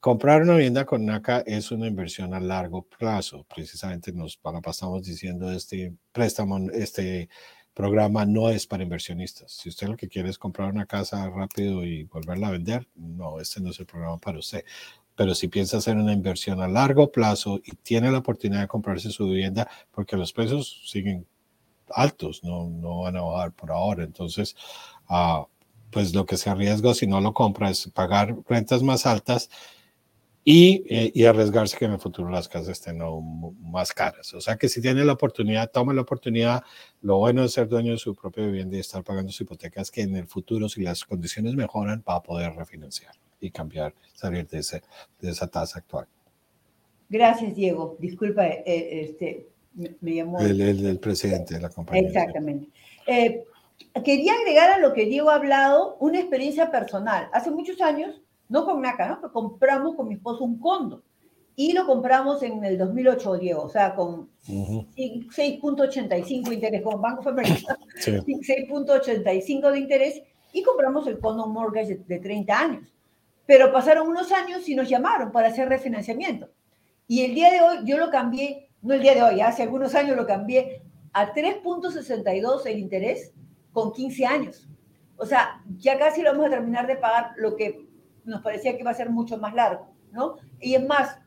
comprar una vivienda con NACA es una inversión a largo plazo. Precisamente nos pasamos diciendo este préstamo, este programa no es para inversionistas. Si usted lo que quiere es comprar una casa rápido y volverla a vender, no, este no es el programa para usted pero si piensa hacer una inversión a largo plazo y tiene la oportunidad de comprarse su vivienda, porque los precios siguen altos, no, no van a bajar por ahora. Entonces, uh, pues lo que se arriesga si no lo compra es pagar rentas más altas y, eh, y, arriesgarse que en el futuro las casas estén más caras. O sea que si tiene la oportunidad, tome la oportunidad. Lo bueno de ser dueño de su propia vivienda y estar pagando su hipoteca es que en el futuro, si las condiciones mejoran, va a poder refinanciar y cambiar, salir de, ese, de esa tasa actual. Gracias, Diego. Disculpa, eh, este, me, llamó. El, el, presidente de la compañía. Exactamente. Eh, quería agregar a lo que Diego ha hablado una experiencia personal. Hace muchos años, no con NACA, ¿no? Pero compramos con mi esposo un condo. Y lo compramos en el 2008, Diego, o sea, con 6.85 de interés, con Banco Femenino, 6.85 de interés, y compramos el condo mortgage de, de 30 años. Pero pasaron unos años y nos llamaron para hacer refinanciamiento. Y el día de hoy yo lo cambié, no el día de hoy, hace algunos años lo cambié a 3.62 el interés con 15 años. O sea, ya casi lo vamos a terminar de pagar lo que nos parecía que iba a ser mucho más largo, ¿no? Y es más,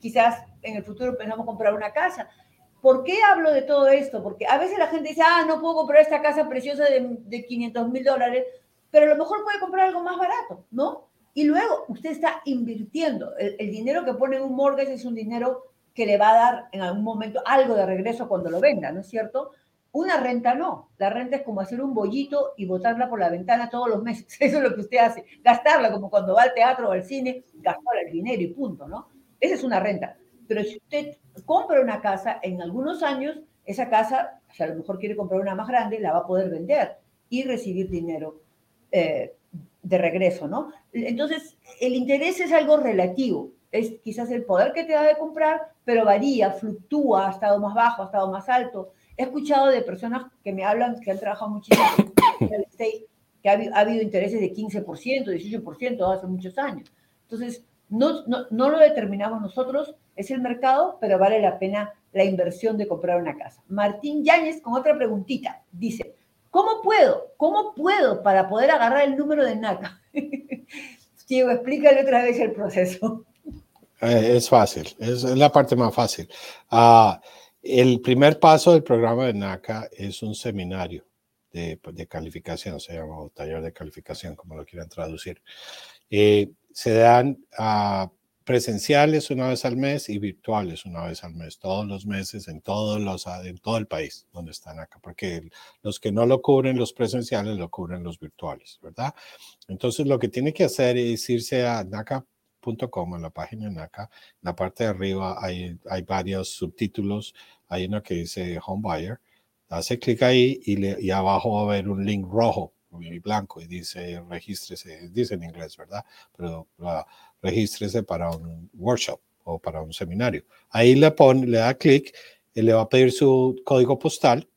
quizás en el futuro pensamos comprar una casa. ¿Por qué hablo de todo esto? Porque a veces la gente dice, ah, no puedo comprar esta casa preciosa de, de 500 mil dólares, pero a lo mejor puede comprar algo más barato, ¿no? Y luego usted está invirtiendo. El, dinero que pone en un mortgage es un dinero que le va a dar en algún momento algo de regreso cuando lo venda, ¿no es cierto? Una renta no. La renta es como hacer un bollito y botarla por la ventana todos los meses. Eso es lo que usted hace. Gastarla como cuando va al teatro o al cine, gastar el dinero y punto, ¿no? Esa es una renta. Pero si usted compra una casa, en algunos años, esa casa, si a lo mejor quiere comprar una más grande, la va a poder vender y recibir dinero eh, de regreso, ¿no? Entonces, el interés es algo relativo, es quizás el poder que te da de comprar, pero varía, fluctúa, ha estado más bajo, ha estado más alto. He escuchado de personas que me hablan, que han trabajado muchísimo que ha, habido intereses de 15%, 18% hace muchos años. Entonces, no, no, no lo determinamos nosotros, es el mercado, pero vale la pena la inversión de comprar una casa. Martín Yáñez con otra preguntita. Dice, ¿Cómo puedo? ¿Cómo puedo para poder agarrar el número de NACA? Diego, explícale otra vez el proceso. Eh, es fácil, es, la parte más fácil. Uh, el primer paso del programa de NACA es un seminario de, de calificación, se llama o taller de calificación, como lo quieran traducir. Eh, se dan a presenciales una vez al mes y virtuales una vez al mes, todos los meses en todos los en todo el país donde están acá, porque los que no lo cubren los presenciales lo cubren los virtuales, ¿verdad? Entonces lo que tiene que hacer es irse a naca.com, en la página NACA, en la parte de arriba hay, hay varios subtítulos, hay uno que dice Home Buyer, Hace clic ahí y, le, y abajo va a haber un link rojo y blanco y dice regístrese, dice en inglés, ¿verdad? Pero uh, regístrese para un workshop o para un seminario. Ahí le pone, le da clic le va a pedir su código postal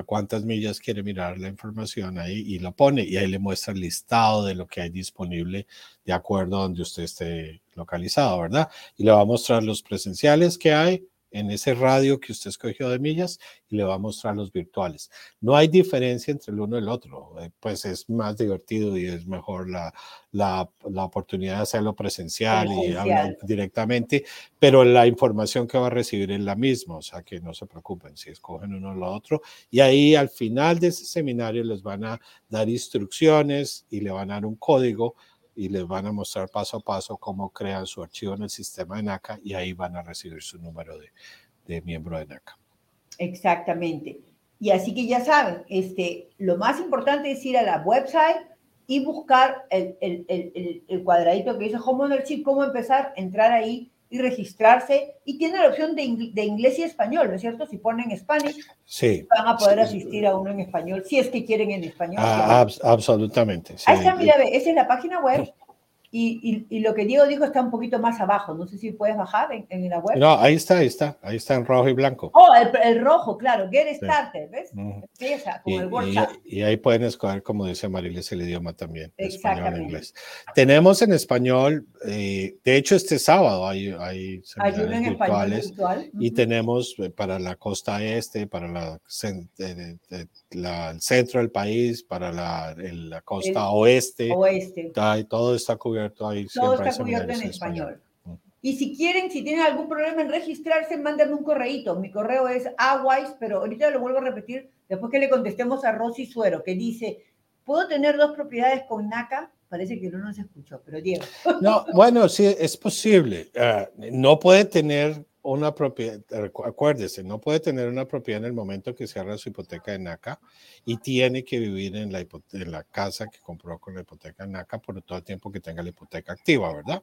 a cuántas millas quiere mirar la información ahí y lo pone y ahí le muestra el listado de lo que hay disponible de acuerdo a donde usted esté localizado, ¿verdad? Y le va a mostrar los presenciales que hay, en ese radio que usted escogió de millas y le va a mostrar los virtuales. No hay diferencia entre el uno y el otro, eh, pues es más divertido y es mejor la, la, la oportunidad de hacerlo presencial, y hablar directamente, pero la información que va a recibir es la misma, o sea que no se preocupen si escogen uno o lo otro. Y ahí al final de ese seminario les van a dar instrucciones y le van a dar un código y les van a mostrar paso a paso cómo crean su archivo en el sistema de NACA y ahí van a recibir su número de, de miembro de NACA. Exactamente. Y así que ya saben, este, lo más importante es ir a la website y buscar el, el, el, el cuadradito que dice Home Ownership, cómo empezar, entrar ahí y registrarse. Y tiene la opción de, de inglés y español, ¿no es cierto? Si ponen Spanish, sí. van a poder asistir a uno en español, si es que quieren en español. Ah, ab absolutamente. Sí. Ahí está, mira, esa es la página web. Y, y, y, lo que Diego dijo está un poquito más abajo. No sé si puedes bajar en, en la web. No, ahí está, ahí está. Ahí está en rojo y blanco. Oh, el, el rojo, claro. Get Started, ¿ves? Uh -huh. Empieza con y, el workshop. Y, y, ahí pueden escoger, como dice Mariles, el idioma también. Español e inglés. Tenemos en español, eh, de hecho, este sábado hay, hay seminarios virtuales. Virtual. Uh -huh. Y tenemos eh, para la costa este, para la, la, el centro del país, para la, el, la costa el oeste. Oeste. Está, todo está cubierto ahí. Todo está cubierto en español. español. Y si quieren, si tienen algún problema en registrarse, mándenme un correíto. Mi correo es awise, pero ahorita lo vuelvo a repetir después que le contestemos a Rosy Suero, que dice, ¿puedo tener dos propiedades con NACA? Parece que no nos escuchó, pero Diego. No, bueno, sí, es posible. Uh, no puede tener una propiedad, acuérdese, no puede tener una propiedad en el momento que cierra su hipoteca de NACA y tiene que vivir en la, en la casa que compró con la hipoteca de NACA por todo el tiempo que tenga la hipoteca activa, ¿verdad?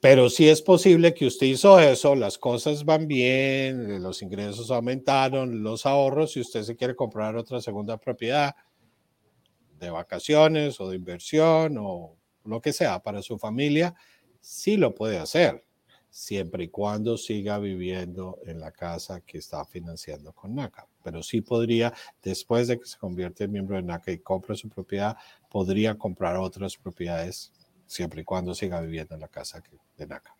Pero sí es posible que usted hizo eso, las cosas van bien, los ingresos aumentaron, los ahorros, y usted se quiere comprar otra segunda propiedad de vacaciones o de inversión o lo que sea para su familia, sí lo puede hacer siempre y cuando siga viviendo en la casa que está financiando con NACA. Pero sí podría, después de que se convierte en miembro de NACA y compre su propiedad, podría comprar otras propiedades siempre y cuando siga viviendo en la casa de NACA.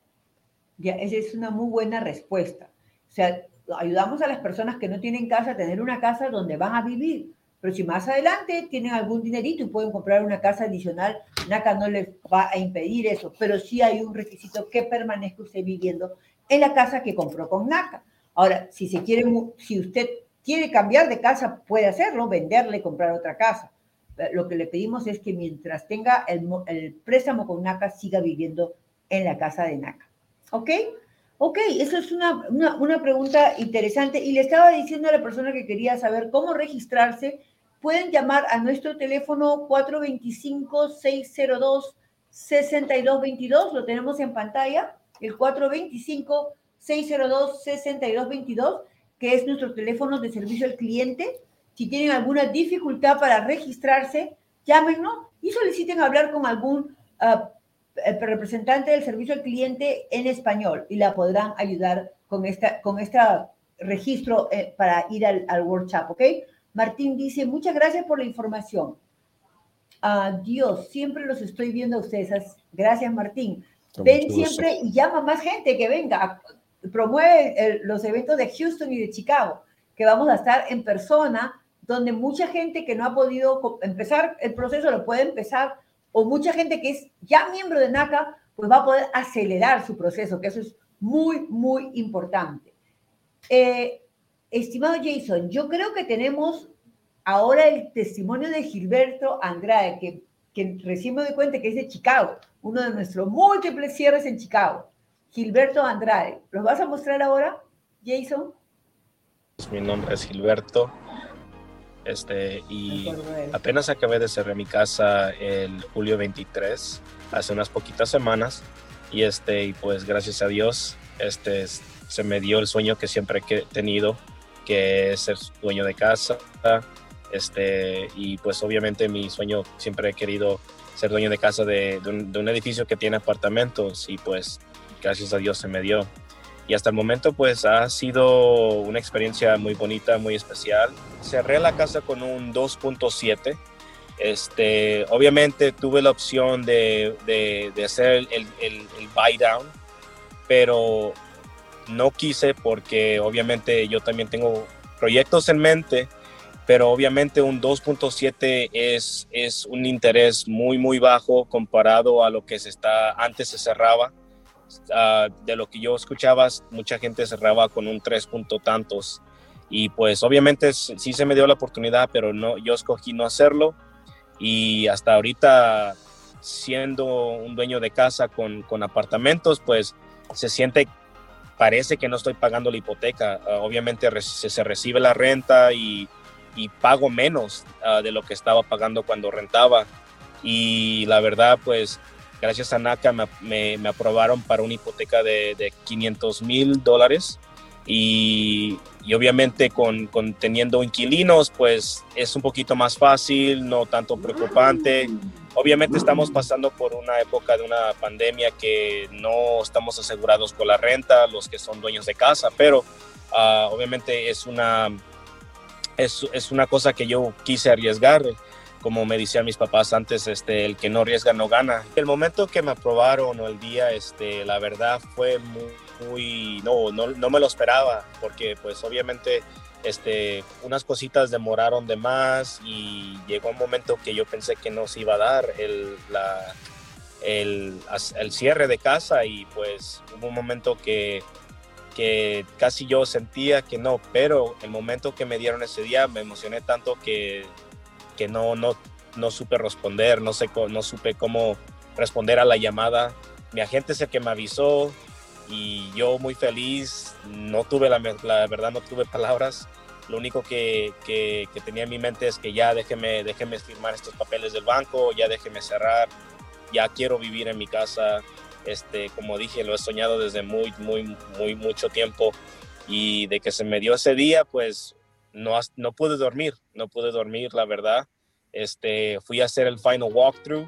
Ya, esa es una muy buena respuesta. O sea, ayudamos a las personas que no tienen casa a tener una casa donde van a vivir pero si más adelante tienen algún dinerito y pueden comprar una casa adicional, NACA no les va a impedir eso, pero sí hay un requisito que permanezca usted viviendo en la casa que compró con NACA. Ahora, si, se quiere, si usted quiere cambiar de casa, puede hacerlo, venderle, comprar otra casa. Lo que le pedimos es que mientras tenga el, préstamo con NACA, siga viviendo en la casa de NACA. ¿Ok? Ok, eso es una, una, pregunta interesante. Y le estaba diciendo a la persona que quería saber cómo registrarse pueden llamar a nuestro teléfono 425-602-6222, lo tenemos en pantalla, el 425-602-6222, que es nuestro teléfono de servicio al cliente. Si tienen alguna dificultad para registrarse, llámenos y soliciten hablar con algún uh, representante del servicio al cliente en español y la podrán ayudar con esta, con este registro eh, para ir al, al workshop, ¿ok? Martín dice, muchas gracias por la información. Adiós, siempre los estoy viendo a ustedes. Gracias, Martín. Con Ven siempre y llama más gente que venga. Promueve el, los eventos de Houston y de Chicago, que vamos a estar en persona, donde mucha gente que no ha podido empezar el proceso lo puede empezar, o mucha gente que es ya miembro de NACA, pues va a poder acelerar su proceso, que eso es muy, muy importante. Eh, Estimado Jason, yo creo que tenemos ahora el testimonio de Gilberto Andrade, que, que recién me doy cuenta que es de Chicago, uno de nuestros múltiples cierres en Chicago. Gilberto Andrade, ¿los vas a mostrar ahora, Jason? Mi nombre es Gilberto. Este, y apenas acabé de cerrar mi casa el julio 23, hace unas poquitas semanas. Y este, y pues gracias a Dios, este, se me dio el sueño que siempre he tenido que es ser dueño de casa. Este, y pues obviamente mi sueño siempre he querido ser dueño de casa de, un, edificio que tiene apartamentos y pues gracias a Dios se me dio. Y hasta el momento pues ha sido una experiencia muy bonita, muy especial. Cerré la casa con un 2.7. Este, obviamente tuve la opción de, de, hacer el, buy down, pero no quise porque obviamente yo también tengo proyectos en mente, pero obviamente un 2.7 es, es un interés muy, muy bajo comparado a lo que se está, antes se cerraba. Ah, de lo que yo escuchaba, mucha gente cerraba con un 3 punto tantos. Y pues obviamente sí se me dio la oportunidad, pero no, yo escogí no hacerlo. Y hasta ahorita, siendo un dueño de casa con, con apartamentos, pues se siente parece que no estoy pagando la hipoteca. Ah, obviamente se, recibe la renta y, pago menos ah, de lo que estaba pagando cuando rentaba. Y la verdad, pues gracias a NACA me, aprobaron para una hipoteca de, de 500 mil dólares. Y, obviamente con, con, teniendo inquilinos, pues es un poquito más fácil, no tanto preocupante. Obviamente estamos pasando por una época de una pandemia que no estamos asegurados con la renta, los que son dueños de casa, pero ah, obviamente es una, es, una cosa que yo quise arriesgar. Como me decían mis papás antes, este, el que no arriesga no gana. El momento que me aprobaron o el día, este, la verdad fue muy, muy no, no, no me lo esperaba, porque pues obviamente este, unas cositas demoraron de más y llegó un momento que yo pensé que no se iba a dar el, la, el, el cierre de casa y pues hubo un momento que, que casi yo sentía que no, pero el momento que me dieron ese día me emocioné tanto que, que no, no, no supe responder, no, sé, no supe cómo responder a la llamada. Mi agente es el que me avisó, y yo muy feliz, no tuve la, la verdad, no tuve palabras. Lo único que, que, tenía en mi mente es que ya déjeme, déjeme firmar estos papeles del banco, ya déjeme cerrar, ya quiero vivir en mi casa. Este, como dije, lo he soñado desde muy, muy, muy mucho tiempo y de que se me dio ese día, pues no, no pude dormir, no pude dormir, la verdad. Este, fui a hacer el final walkthrough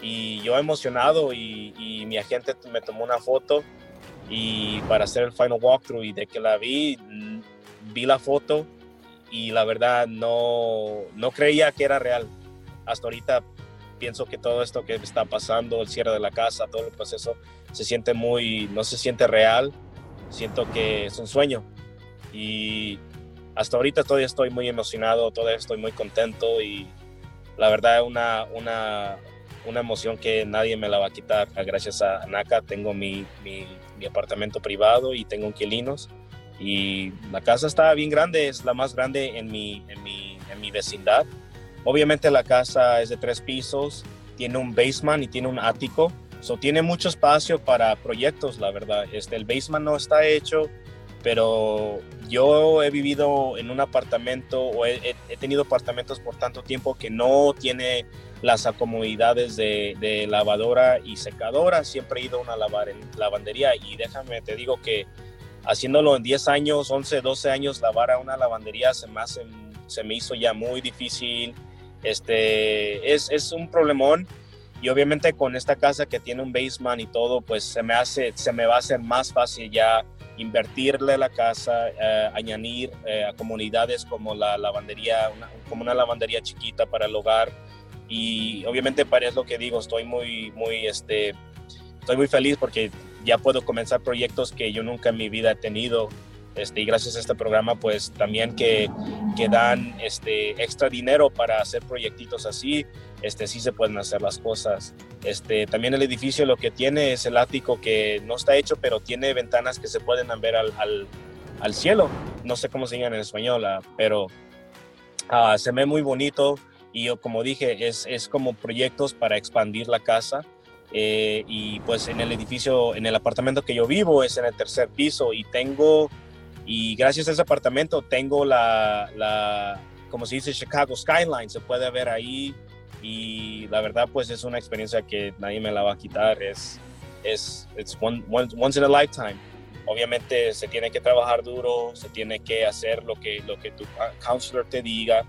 y yo emocionado y, y mi agente me tomó una foto y para hacer el final walkthrough y de que la vi, vi la foto y la verdad no, no creía que era real. Hasta ahorita pienso que todo esto que está pasando, el cierre de la casa, todo el proceso, se siente muy, no se siente real, siento que es un sueño. Y hasta ahorita todavía estoy muy emocionado, todavía estoy muy contento y la verdad es una, una, una emoción que nadie me la va a quitar. Gracias a NACA tengo mi, mi, apartamento privado y tengo inquilinos. Y la casa está bien grande, es la más grande en mi, en mi, en mi vecindad. Obviamente la casa es de tres pisos, tiene un basement y tiene un ático. So, tiene mucho espacio para proyectos, la verdad. Este, el basement no está hecho, pero yo he vivido en un apartamento o he, tenido apartamentos por tanto tiempo que no tiene las acomodidades de, lavadora y secadora. Siempre he ido a una lavandería y déjame, te digo que haciéndolo en 10 años, 11, 12 años, lavar a una lavandería se me, se me hizo ya muy difícil. Este, es, es un problemón y obviamente con esta casa que tiene un basement y todo, pues se me hace, se me va a hacer más fácil ya invertirle la casa, eh, añadir eh, a comunidades como la lavandería, como una lavandería chiquita para el hogar. Y obviamente para eso lo que digo, estoy muy, muy, este, estoy muy feliz porque ya puedo comenzar proyectos que yo nunca en mi vida he tenido. Este, y gracias a este programa, pues también que, que dan este, extra dinero para hacer proyectitos así, este, sí se pueden hacer las cosas. Este, también el edificio lo que tiene es el ático que no está hecho, pero tiene ventanas que se pueden ver al, al, al cielo. No sé cómo se llama en español, ah, pero uh, se ve muy bonito y yo, como dije, es, es como proyectos para expandir la casa. Eh, y pues en el edificio, en el apartamento que yo vivo es en el tercer piso y tengo, y gracias a ese apartamento tengo la, la como se dice, Chicago Skyline, se puede ver ahí y la verdad pues es una experiencia que nadie me la va a quitar, es, es it's one, once in a lifetime. obviamente se tiene que trabajar duro, se tiene que hacer lo que, lo que tu counselor te diga.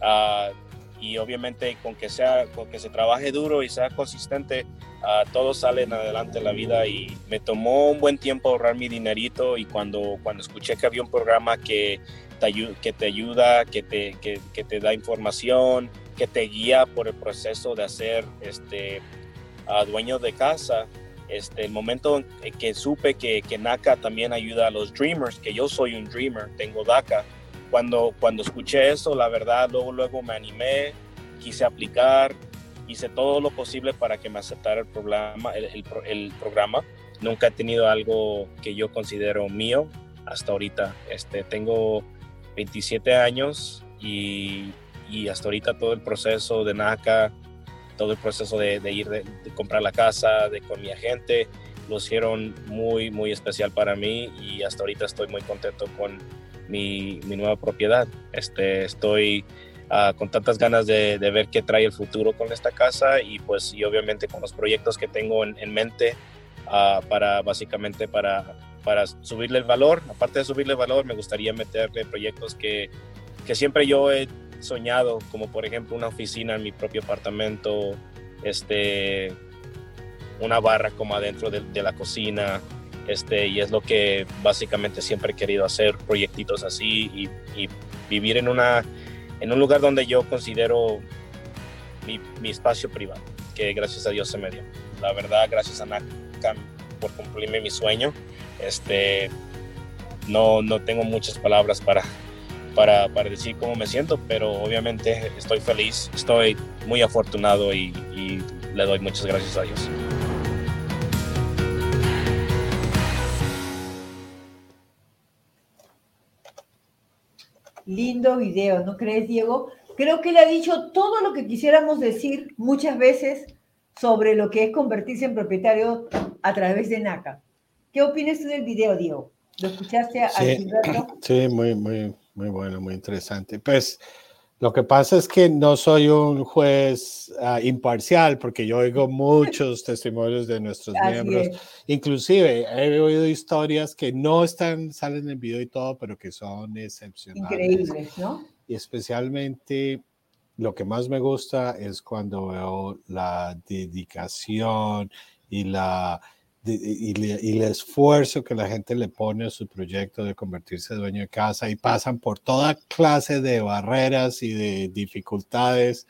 Uh, y obviamente con que sea con que se trabaje duro y sea consistente uh, todos salen adelante en la vida. Y me tomó un buen tiempo ahorrar mi dinerito y cuando cuando escuché que había un programa que te, que te ayuda que te, que, que te da información que te guía por el proceso de hacer este uh, dueño de casa este, el momento en que supe que, que NACA también ayuda a los dreamers, que yo soy un dreamer, tengo DACA, cuando, cuando escuché eso, la verdad, luego, luego me animé, quise aplicar, hice todo lo posible para que me aceptara el programa. El, el, programa. Nunca he tenido algo que yo considero mío hasta ahorita. Este, tengo 27 años y, y hasta ahorita todo el proceso de NACA, todo el proceso de, de ir de, de, comprar la casa, de con mi agente, lo hicieron muy, muy especial para mí y hasta ahorita estoy muy contento con mi, mi nueva propiedad. Este, estoy uh, con tantas ganas de, de, ver qué trae el futuro con esta casa y pues y obviamente con los proyectos que tengo en, en mente uh, para básicamente para, para subirle el valor. Aparte de subirle el valor, me gustaría meterle proyectos que, que siempre yo he soñado, como por ejemplo una oficina en mi propio apartamento, este, una barra como adentro de, de la cocina, este, y es lo que básicamente siempre he querido hacer, proyectitos así y, vivir en, una, en un lugar donde yo considero mi, mi, espacio privado, que gracias a Dios se me dio. La verdad, gracias a NACA por cumplirme mi sueño. Este, no, no tengo muchas palabras para, para, para, decir cómo me siento, pero obviamente estoy feliz, estoy muy afortunado y, y le doy muchas gracias a Dios. Lindo video, ¿no crees, Diego? Creo que él ha dicho todo lo que quisiéramos decir muchas veces sobre lo que es convertirse en propietario a través de NACA. ¿Qué opinas tú del video, Diego? ¿Lo escuchaste a sí, sí, muy, muy, muy bueno, muy interesante. Pues lo que pasa es que no soy un juez uh, imparcial porque yo oigo muchos testimonios de nuestros Así miembros. Es. Inclusive he oído historias que no están, salen en el video y todo, pero que son excepcionales. Increíbles, ¿no? Y especialmente lo que más me gusta es cuando veo la dedicación y la y, y, el esfuerzo que la gente le pone a su proyecto de convertirse en dueño de casa y pasan por toda clase de barreras y de dificultades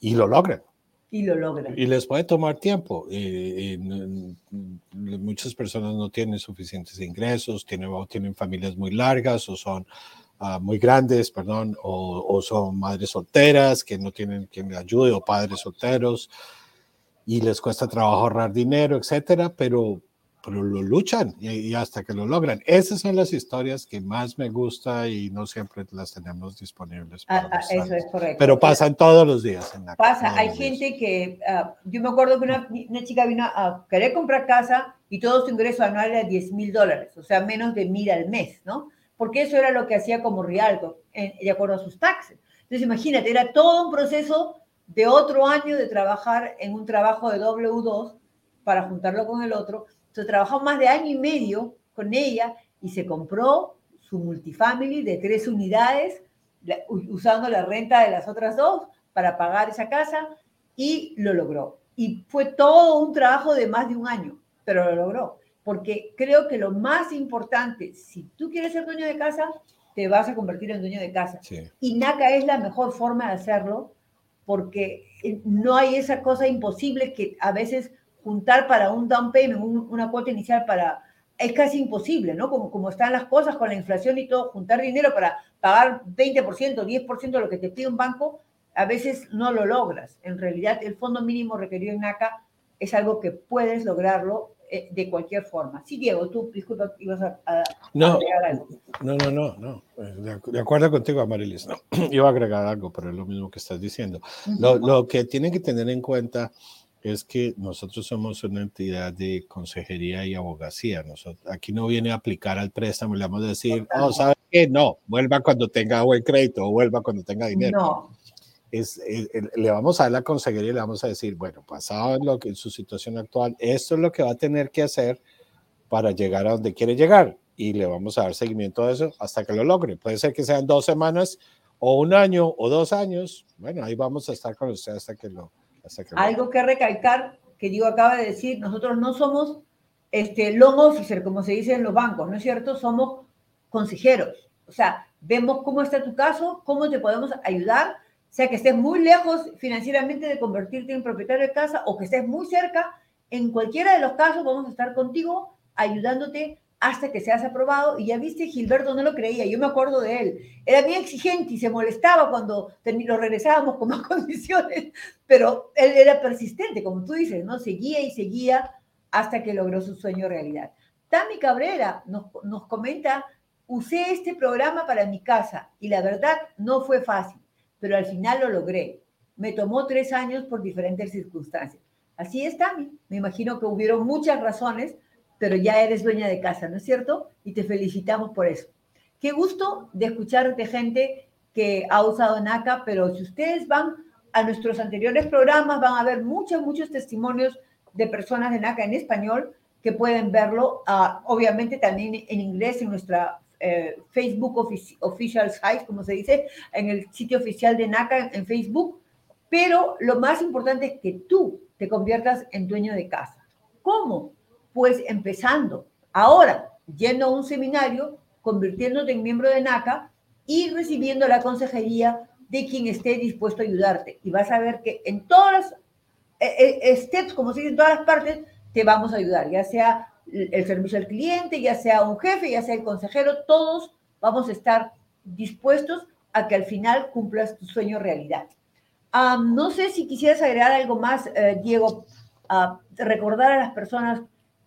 y lo logran. Y lo logran. Y les puede tomar tiempo. Y, y, muchas personas no tienen suficientes ingresos, tienen, o tienen familias muy largas o son uh, muy grandes, perdón, o, o, son madres solteras que no tienen quien les ayude o padres solteros y les cuesta trabajo ahorrar dinero, etcétera, pero, pero lo luchan y, y, hasta que lo logran. Esas son las historias que más me gusta y no siempre las tenemos disponibles. Ah, ah, eso es correcto. Pero pasan todos los días. En la Pasa, hay gente que, uh, yo me acuerdo que una, una, chica vino a querer comprar casa y todo su ingreso anual era 10 mil dólares, o sea, menos de mil al mes, ¿no? Porque eso era lo que hacía como Rialto, de acuerdo a sus taxes. Entonces, imagínate, era todo un proceso de otro año de trabajar en un trabajo de W2 para juntarlo con el otro. Entonces trabajó más de año y medio con ella y se compró su multifamily de tres unidades usando la renta de las otras dos para pagar esa casa y lo logró. Y fue todo un trabajo de más de un año, pero lo logró. Porque creo que lo más importante, si tú quieres ser dueño de casa, te vas a convertir en dueño de casa. Sí. Y NACA es la mejor forma de hacerlo porque eh, no hay esa cosa imposible que a veces juntar para un down payment, un, una cuota inicial para... Es casi imposible, ¿no? Como, como están las cosas con la inflación y todo, juntar dinero para pagar 20%, 10% de lo que te pide un banco, a veces no lo logras. En realidad, el fondo mínimo requerido en NACA es algo que puedes lograrlo eh, de cualquier forma. Sí, Diego, tú, disculpa, ibas a, a no, agregar algo. No, no, no, no. De, de acuerdo contigo, Amarilis, no. Iba a agregar algo, pero es lo mismo que estás diciendo. Uh -huh. lo, lo, que tienen que tener en cuenta es que nosotros somos una entidad de consejería y abogacía. Nosotros, aquí no viene a aplicar al préstamo, le vamos a decir, no, oh, ¿sabe qué? No, vuelva cuando tenga buen crédito o vuelva cuando tenga dinero. No es, es, le vamos a dar la consejería y le vamos a decir, bueno, pasado en, lo que, en su situación actual, esto es lo que va a tener que hacer para llegar a donde quiere llegar y le vamos a dar seguimiento a eso hasta que lo logre. Puede ser que sean dos semanas o un año o dos años. Bueno, ahí vamos a estar con usted hasta que lo... Hasta que Algo que recalcar, que digo acaba de decir, nosotros no somos este, loan officer, como se dice en los bancos, ¿no es cierto? Somos consejeros. O sea, vemos cómo está tu caso, cómo te podemos ayudar, sea que estés muy lejos financieramente de convertirte en propietario de casa o que estés muy cerca, en cualquiera de los casos vamos a estar contigo ayudándote hasta que seas aprobado. Y ya viste, Gilberto no lo creía, yo me acuerdo de él. Era bien exigente y se molestaba cuando lo regresábamos con más condiciones, pero él era persistente, como tú dices, ¿no? Seguía y seguía hasta que logró su sueño realidad. Tami Cabrera nos, nos comenta, usé este programa para mi casa y la verdad no fue fácil, pero al final lo logré. Me tomó tres años por diferentes circunstancias. Así es, Tami. Me imagino que hubieron muchas razones pero ya eres dueña de casa, ¿no es cierto? Y te felicitamos por eso. Qué gusto de escuchar de gente que ha usado NACA, pero si ustedes van a nuestros anteriores programas, van a ver muchos, muchos testimonios de personas de NACA en español que pueden verlo, uh, obviamente también en inglés en nuestra eh, Facebook Official Site, como se dice, en el sitio oficial de NACA en Facebook, pero lo más importante es que tú te conviertas en dueño de casa. ¿Cómo? pues empezando ahora, yendo a un seminario, convirtiéndote en miembro de NACA y recibiendo la consejería de quien esté dispuesto a ayudarte. Y vas a ver que en todas las eh, eh, steps, como se dice en todas las partes, te vamos a ayudar, ya sea el servicio al cliente, ya sea un jefe, ya sea el consejero, todos vamos a estar dispuestos a que al final cumplas tu sueño realidad. no sé si quisieras agregar algo más, eh, Diego, recordar a las personas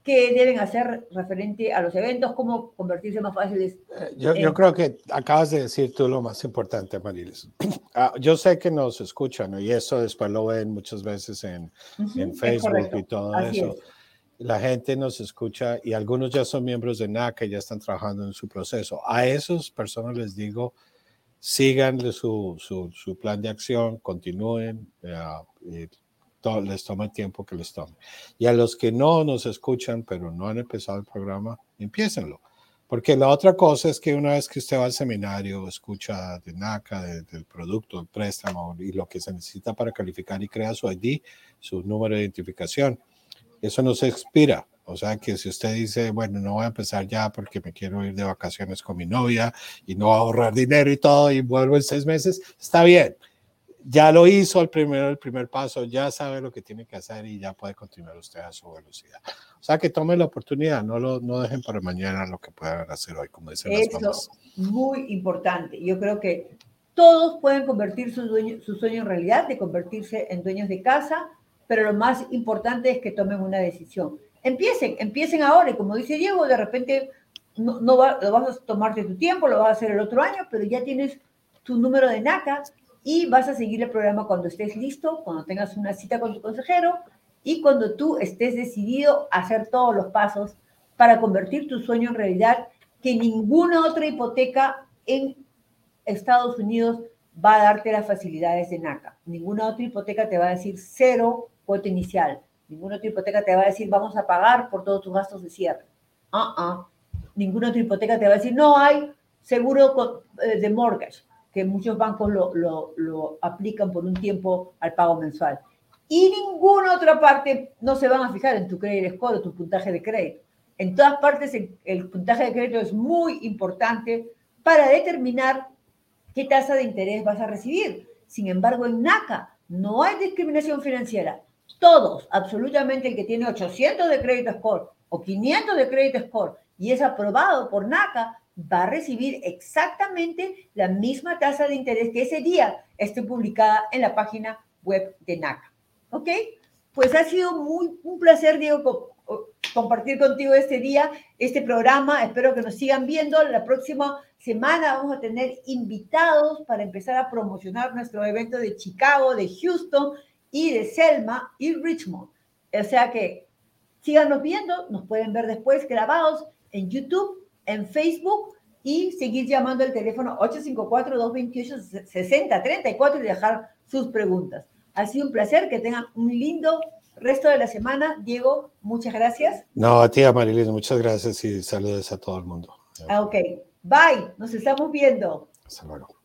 qué deben hacer referente a los eventos, cómo convertirse más fáciles. Eh, yo, yo, creo que acabas de decir tú lo más importante, Marilis. Ah, yo sé que nos escuchan y eso después lo ven muchas veces en, en Facebook y todo eso. La gente nos escucha y algunos ya son miembros de NACA y ya están trabajando en su proceso. A esas personas les digo, sigan su, su, plan de acción, continúen. Uh, les toma el tiempo que les tome. Y a los que no nos escuchan, pero no han empezado el programa, empiecenlo. Porque la otra cosa es que una vez que usted va al seminario, escucha de NACA, del producto, del préstamo y lo que se necesita para calificar y crea su ID, su número de identificación, eso no se expira. O sea que si usted dice, bueno, no voy a empezar ya porque me quiero ir de vacaciones con mi novia y no ahorrar dinero y todo y vuelvo en seis meses, está bien ya lo hizo el primero, el primer paso, ya sabe lo que tiene que hacer y ya puede continuar usted a su velocidad. O sea, que tome la oportunidad, no lo no dejen para mañana lo que puedan hacer hoy, como dicen Eso, las mamás. muy importante. Yo creo que todos pueden convertir su, su sueño en realidad, de convertirse en dueños de casa, pero lo más importante es que tomen una decisión. Empiecen, empiecen ahora y como dice Diego, de repente no, va, lo vas a tomarte tu tiempo, lo vas a hacer el otro año, pero ya tienes tu número de NACA y vas a seguir el programa cuando estés listo, cuando tengas una cita con tu consejero y cuando tú estés decidido a hacer todos los pasos para convertir tu sueño en realidad, que ninguna otra hipoteca en Estados Unidos va a darte las facilidades de NACA. Ninguna otra hipoteca te va a decir cero cuota inicial. Ninguna otra hipoteca te va a decir vamos a pagar por todos tus gastos de cierre. Uh -uh. Ninguna otra hipoteca te va a decir no hay seguro eh, de mortgage que muchos bancos lo, lo, lo, aplican por un tiempo al pago mensual. Y ninguna otra parte no se van a fijar en tu credit score o tu puntaje de crédito. En todas partes el, el puntaje de crédito es muy importante para determinar qué tasa de interés vas a recibir. Sin embargo, en NACA no hay discriminación financiera. Todos, absolutamente el que tiene 800 de crédito score o 500 de crédito score y es aprobado por NACA, va a recibir exactamente la misma tasa de interés que ese día esté publicada en la página web de NACA. ¿Ok? Pues ha sido muy un placer, Diego, compartir contigo este día, este programa. Espero que nos sigan viendo. La próxima semana vamos a tener invitados para empezar a promocionar nuestro evento de Chicago, de Houston y de Selma y Richmond. O sea que síganos viendo, nos pueden ver después grabados en YouTube en Facebook y seguir llamando al teléfono 854-228-6034 y dejar sus preguntas. Ha sido un placer, que tengan un lindo resto de la semana. Diego, muchas gracias. No, a ti, muchas gracias y saludos a todo el mundo. Ah, ok. Bye, nos estamos viendo. Hasta luego.